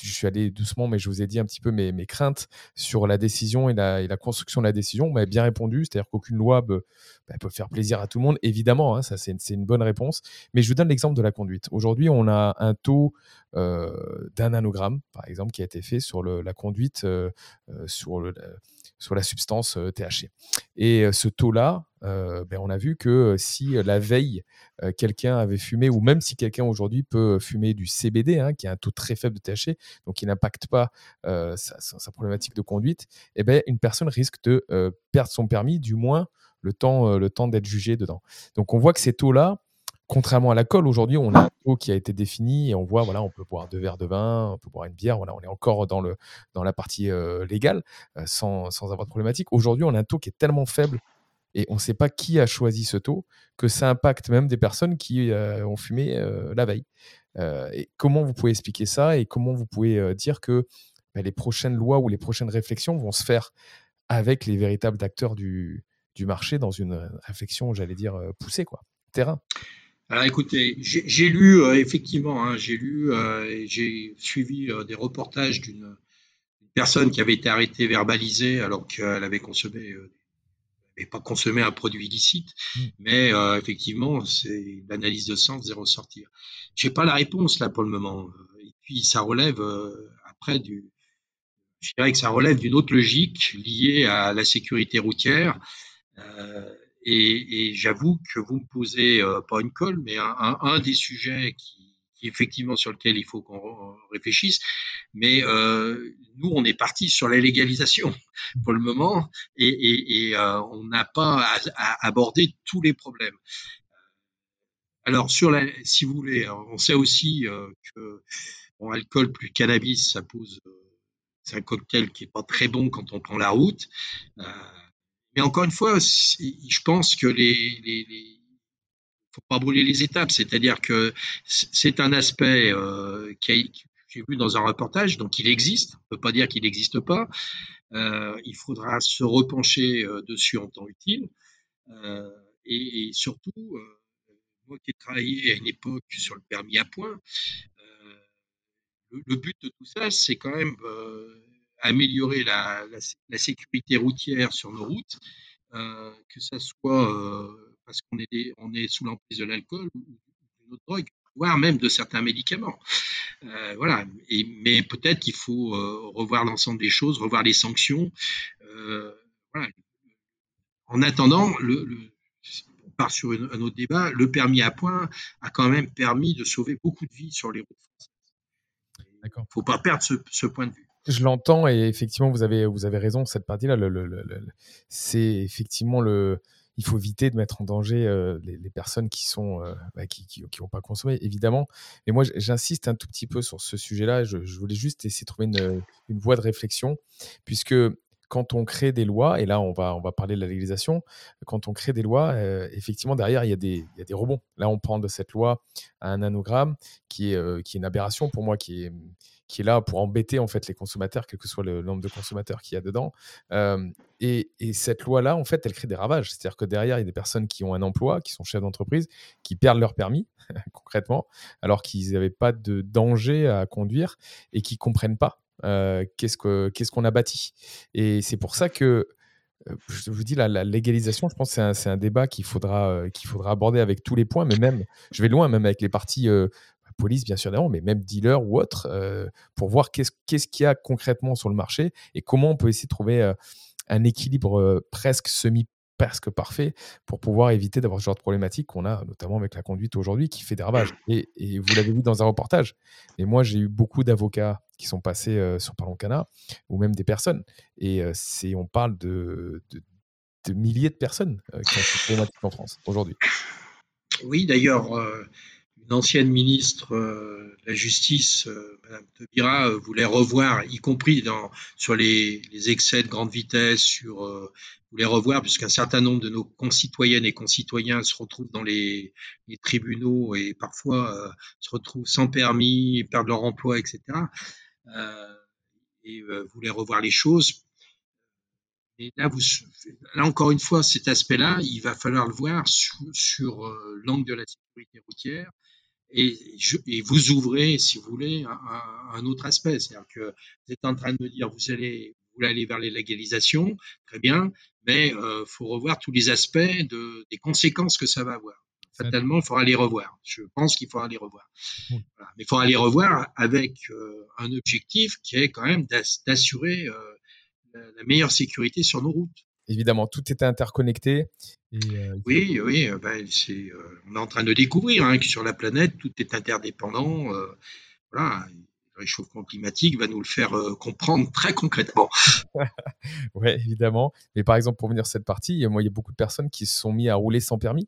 je suis allé doucement, mais je vous ai dit un petit peu mes, craintes sur la décision et la, construction de la décision. Vous m'avez bien répondu, c'est-à-dire qu'aucune loi bah, peut faire plaisir à tout le monde, évidemment, hein, ça c'est une, bonne réponse. Mais je vous donne l'exemple de la conduite. Aujourd'hui, on a un taux euh, d'un nanogramme, par exemple, qui a été fait sur la conduite euh, euh, sur, la- substance THC. Et ce taux-là, euh, ben, on a vu que si euh, la veille, euh, quelqu'un avait fumé, ou même si quelqu'un aujourd'hui peut fumer du CBD, hein, qui a un taux très faible de THC, donc qui n'impacte pas sa, problématique de conduite, eh ben, une personne risque de perdre son permis, du moins le temps, le temps d'être jugé dedans. Donc on voit que ces taux-là, contrairement à l'alcool, aujourd'hui, on a un taux qui a été défini et on voit, voilà, on peut boire deux verres de vin, on peut boire une bière, voilà, on est encore dans, le, dans la partie légale sans, sans avoir de problématique. Aujourd'hui, on a un taux qui est tellement faible et on ne sait pas qui a choisi ce taux que ça impacte même des personnes qui euh, ont fumé euh, la veille. Euh, comment vous pouvez expliquer ça et comment vous pouvez dire que bah, les prochaines lois ou les prochaines réflexions vont se faire avec les véritables acteurs du, marché dans une réflexion, j'allais dire, poussée, quoi, terrain? Alors écoutez, j'ai lu effectivement, hein, j'ai lu et j'ai suivi des reportages d'une une personne qui avait été arrêtée verbalisée alors qu'elle avait consommé, pas consommé un produit illicite, Mm. mais euh, effectivement c'est l'analyse de sang faisait ressortir. J'ai pas la réponse là pour le moment. Et puis ça relève euh, après du, je dirais que ça relève d'une autre logique liée à la sécurité routière. Euh, et, et j'avoue que vous me posez pas une colle, mais un, un, un des sujets qui, effectivement sur lequel il faut qu'on réfléchisse. Mais euh, nous, on est parti sur la légalisation pour le moment, et, et, et euh, on n'a pas à, à aborder tous les problèmes. Alors sur la, si vous voulez, on sait aussi euh, que bon, alcool plus cannabis, ça pose, c'est un cocktail qui est pas très bon quand on prend la route. Euh, mais encore une fois, je pense que les, les, les faut pas brûler les étapes. C'est-à-dire que c'est un aspect euh, qui j'ai vu dans un reportage, donc il existe. On peut pas dire qu'il n'existe pas. Euh, il faudra se repencher euh, dessus en temps utile. Euh, et, surtout, moi qui ai travaillé à une époque sur le permis à point, euh, le, but de tout ça, c'est quand même améliorer la, la, sécurité routière sur nos routes, que ça soit parce qu'on est, des, on est sous l'emprise de l'alcool ou d'une autre drogue, voire même de certains médicaments. Euh, voilà. Et, mais peut-être qu'il faut euh, revoir l'ensemble des choses, revoir les sanctions. Euh, voilà. En attendant, le, le, on part sur une, un autre débat, le permis à point a quand même permis de sauver beaucoup de vies sur les routes françaises. Il ne faut pas perdre ce, ce point de vue. Je l'entends et effectivement, vous avez, vous avez raison, cette partie-là, le, c'est effectivement le. Il faut éviter de mettre en danger les, personnes qui sont euh, qui qui, qui pas consommé, évidemment. Mais moi, j'insiste un tout petit peu sur ce sujet-là. Je, voulais juste essayer de trouver une, voie de réflexion, puisque quand on crée des lois, et là on va, on va parler de la légalisation, quand on crée des lois, effectivement derrière il y, a des, il y, a des rebonds. Là on prend de cette loi un nanogramme qui est, qui est une aberration pour moi, qui est, qui est là pour embêter en fait les consommateurs, quel que soit le nombre de consommateurs qu'il y a dedans. Et, et, cette loi-là, en fait, elle crée des ravages. C'est-à-dire que derrière, il y a des personnes qui ont un emploi, qui sont chefs d'entreprise, qui perdent leur permis, concrètement, alors qu'ils n'avaient pas de danger à conduire et qui comprennent pas qu'est-ce qu'on qu qu a bâti. Et c'est pour ça que je vous dis, la, légalisation, je pense que c'est un, débat qu'il faudra, aborder avec tous les points, mais même, je vais loin, même avec les parties police, bien sûr, mais même dealer ou autre, euh, pour voir qu'est-ce qu'il qu y a concrètement sur le marché et comment on peut essayer de trouver euh, un équilibre euh, presque semi presque parfait pour pouvoir éviter d'avoir ce genre de problématique qu'on a, notamment avec la conduite aujourd'hui, qui fait des ravages. Et, et vous l'avez vu dans un reportage. Et moi, j'ai eu beaucoup d'avocats qui sont passés sur Parlons Cana, ou même des personnes. Et c'est, on parle de, de, milliers de personnes qui ont cette problématique en France aujourd'hui. Oui, d'ailleurs, une ancienne ministre euh, de la Justice, euh, Madame Taubira, euh, voulait revoir, y compris dans, sur les, les excès de grande vitesse, sur euh, voulait revoir, puisqu'un certain nombre de nos concitoyennes et concitoyens se retrouvent dans les, les tribunaux et parfois euh, se retrouvent sans permis, perdent leur emploi, etc. Euh, et voulait revoir les choses. Et là, vous, là, encore une fois, cet aspect-là, il va falloir le voir sur, sur l'angle de la sécurité routière. Et, je, et, vous ouvrez, si vous voulez, un, un autre aspect. C'est-à-dire que vous êtes en train de me dire, vous allez, vous voulez aller vers les légalisations, très bien, mais il euh, faut revoir tous les aspects de, des conséquences que ça va avoir. Fatalement, il faudra les revoir. Je pense qu'il faudra les revoir. Voilà. Mais il faudra les revoir avec euh, un objectif qui est quand même d'assurer euh, la meilleure sécurité sur nos routes. Évidemment, tout est interconnecté. Et, euh, oui, oui, ben, c'est, euh, on est en train de découvrir hein, que sur la planète, tout est interdépendant. Euh, voilà, le réchauffement climatique va nous le faire euh, comprendre très concrètement. oui, évidemment. Mais par exemple, pour venir cette partie, moi, il y a beaucoup de personnes qui se sont mis à rouler sans permis.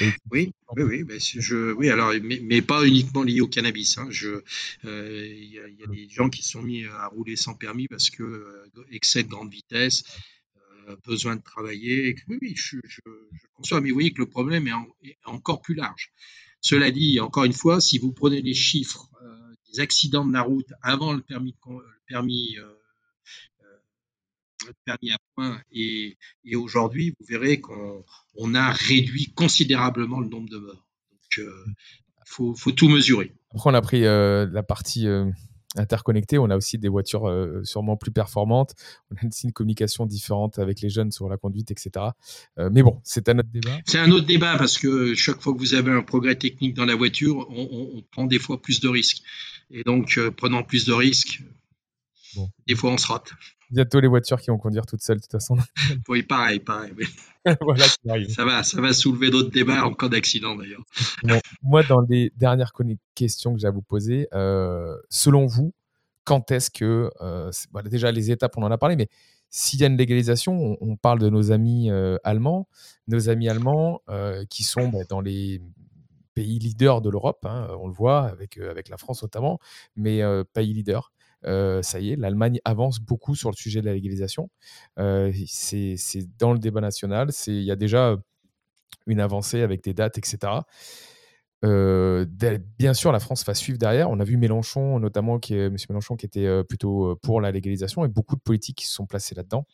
Et... Oui, oui, oui, je, oui, alors, mais, mais, pas uniquement lié au cannabis. Hein. Euh, il y, a, y a des gens qui se sont mis à rouler sans permis parce que euh, excès de grande vitesse, euh, besoin de travailler. Oui, oui, je, je, je, conçois, mais vous voyez que le problème est, en, est, encore plus large. Cela dit, encore une fois, si vous prenez les chiffres euh, des accidents de la route avant le permis, le permis euh, à point et, et aujourd'hui, vous verrez qu'on on a réduit considérablement le nombre de morts. Donc, il euh, faut, faut, tout mesurer. Après, on a pris euh, la partie interconnectée. On a aussi des voitures euh, sûrement plus performantes. On a aussi une communication différente avec les jeunes sur la conduite, etc. Euh, mais bon, c'est un autre débat. C'est un autre débat parce que chaque fois que vous avez un progrès technique dans la voiture, on, on, on prend des fois plus de risques. Et donc, euh, prenant plus de risques, bon. des fois on se rate bientôt les voitures qui vont conduire toutes seules de toute façon. oui, pareil, pareil. Oui. voilà, ça va, ça va soulever d'autres débats en cas d'accident d'ailleurs. Bon, moi, dans les dernières questions que j'ai à vous poser, euh, selon vous, quand est-ce que, euh, bah, déjà les étapes, on en a parlé, mais s'il y a une légalisation, on, on parle de nos amis euh, allemands, nos amis allemands qui sont bah, dans les pays leaders de l'Europe, hein, on le voit avec, avec la France notamment, mais pays leaders. Ça y est, l'Allemagne avance beaucoup sur le sujet de la légalisation. C'est dans le débat national. Il y a déjà une avancée avec des dates, etc. Bien sûr, la France va suivre derrière. On a vu Mélenchon, notamment, qui. Mélenchon, qui était plutôt pour la légalisation, et beaucoup de politiques qui se sont placés là-dedans,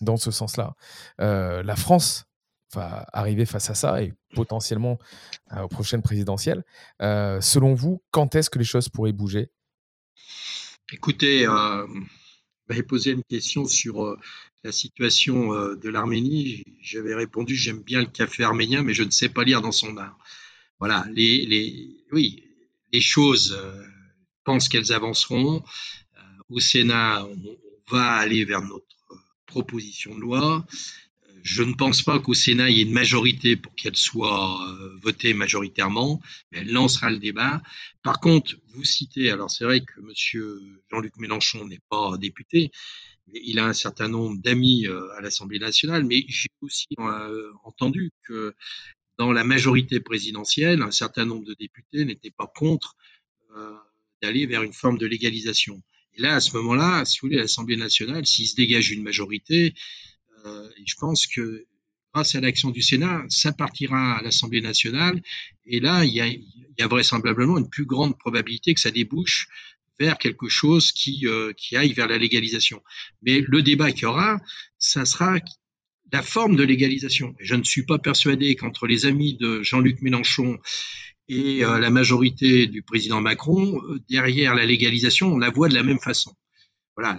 dans ce sens-là. La France va arriver face à ça et potentiellement aux prochaines présidentielles. selon vous, quand est-ce que les choses pourraient bouger? Écoutez, euh, vous m'avez posé une question sur euh, la situation euh, de l'Arménie. J'avais répondu j'aime bien le café arménien, mais je ne sais pas lire dans son art. Voilà, les, les, oui, les choses, euh, pensent qu'elles avanceront. Au Sénat, on, va aller vers notre proposition de loi. Je ne pense pas qu'au Sénat, il y ait une majorité pour qu'elle soit euh, votée majoritairement, mais elle lancera le débat. Par contre, vous citez, alors c'est vrai que Monsieur Jean-Luc Mélenchon n'est pas député, mais il a un certain nombre d'amis euh, à l'Assemblée nationale, mais j'ai aussi euh, entendu que dans la majorité présidentielle, un certain nombre de députés n'étaient pas contre d'aller vers une forme de légalisation. Et là, à ce moment-là, si vous voulez, l'Assemblée nationale, s'il se dégage une majorité, et je pense que grâce à l'action du Sénat, ça partira à l'Assemblée nationale. Et là, il y, a, il y, a, vraisemblablement une plus grande probabilité que ça débouche vers quelque chose qui, euh, qui aille vers la légalisation. Mais le débat qu'il y aura, ça sera la forme de légalisation. Je ne suis pas persuadé qu'entre les amis de Jean-Luc Mélenchon et euh, la majorité du président Macron, euh, derrière la légalisation, on la voit de la même façon. Voilà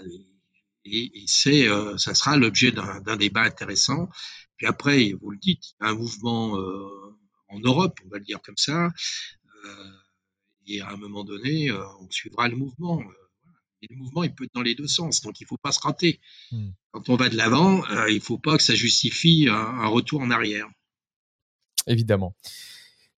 et, et c'est, euh, ça sera l'objet d'un débat intéressant. Puis après, vous le dites, il y a un mouvement euh, en Europe, on va le dire comme ça, euh, et à un moment donné, on suivra le mouvement. Et le mouvement, il peut être dans les deux sens, donc il ne faut pas se rater. Hmm. Quand on va de l'avant, il ne faut pas que ça justifie un, un retour en arrière. Évidemment.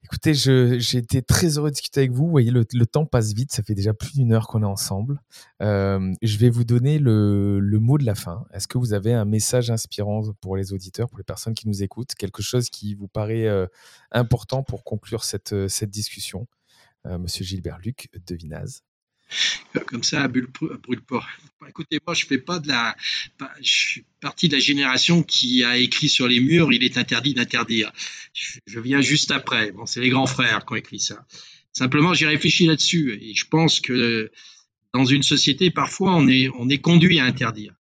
Écoutez, j'ai été très heureux de discuter avec vous. Vous voyez, le, temps passe vite. Ça fait déjà plus d'une heure qu'on est ensemble. Euh, je vais vous donner le, mot de la fin. Est-ce que vous avez un message inspirant pour les auditeurs, pour les personnes qui nous écoutent Quelque chose qui vous paraît euh, important pour conclure cette, euh, discussion? Monsieur Gilbert Luc de Vinaz. Comme ça, à brûle, brûle pas. Écoutez, moi, je fais pas de la. Je suis partie de la génération qui a écrit sur les murs il est interdit d'interdire. Je, viens juste après. C'est les grands frères qui ont écrit ça. Simplement, j'ai réfléchi là-dessus et je pense que dans une société, parfois, on est, on est conduit à interdire.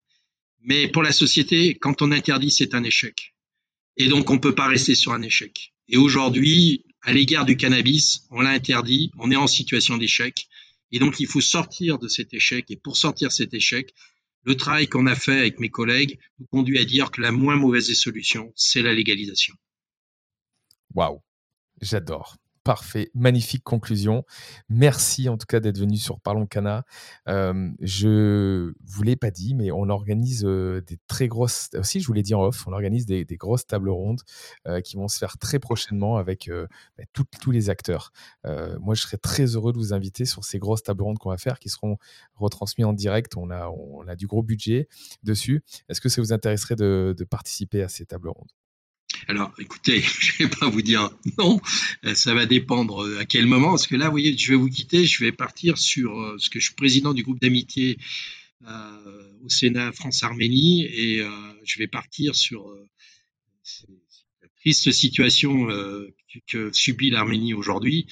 Mais pour la société, quand on interdit, c'est un échec. Et donc, on ne peut pas rester sur un échec. Et aujourd'hui, à l'égard du cannabis, on l'a interdit, on est en situation d'échec. Et donc, il faut sortir de cet échec. Et pour sortir cet échec, le travail qu'on a fait avec mes collègues nous conduit à dire que la moins mauvaise des solutions, c'est la légalisation. Waouh, j'adore. Parfait, magnifique conclusion. Merci en tout cas d'être venu sur Parlons Cana. Euh, je vous l'ai pas dit, mais on organise euh, des très grosses. Aussi, je vous l'ai dit en off, on organise des, grosses tables rondes euh, qui vont se faire très prochainement avec euh, bah, tous les acteurs. Euh, moi, je serais très heureux de vous inviter sur ces grosses tables rondes qu'on va faire, qui seront retransmises en direct. On a, du gros budget dessus. Est-ce que ça vous intéresserait de participer à ces tables rondes? Alors, écoutez, je vais pas vous dire non, euh, ça va dépendre euh, à quel moment, parce que là, vous voyez, je vais vous quitter, je vais partir sur euh, ce que je suis président du groupe d'amitié au Sénat France-Arménie, et euh, je vais partir sur euh, triste situation que, subit l'Arménie aujourd'hui.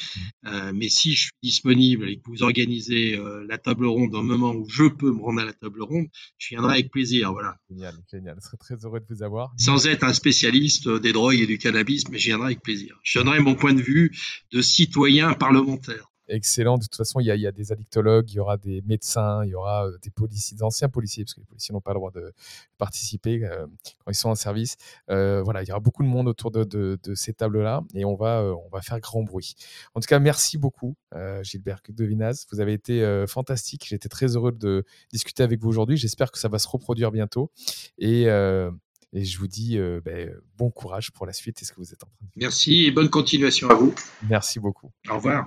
Euh, mais si je suis disponible et que vous organisez euh, la table ronde au moment où je peux me rendre à la table ronde, je viendrai avec plaisir. Voilà. Génial, génial. Je serais très heureux de vous avoir. Sans être un spécialiste des drogues et du cannabis, mais j'y viendrai avec plaisir. Je donnerai mon point de vue de citoyen parlementaire. Excellent. De toute façon, il y, a, il y a des addictologues, il y aura des médecins, il y aura euh, des policiers, des anciens policiers, parce que les policiers n'ont pas le droit de participer euh, quand ils sont en service. Euh, voilà, il y aura beaucoup de monde autour de, de- de ces tables-là et on va, euh, on va faire grand bruit. En tout cas, merci beaucoup, Gilbert Devinaz. Vous avez été fantastique. J'étais très heureux de discuter avec vous aujourd'hui. J'espère que ça va se reproduire bientôt. Et, et je vous dis euh, ben, bon courage pour la suite et ce que vous êtes en train de faire. Merci et bonne continuation à vous. Merci beaucoup. Au revoir.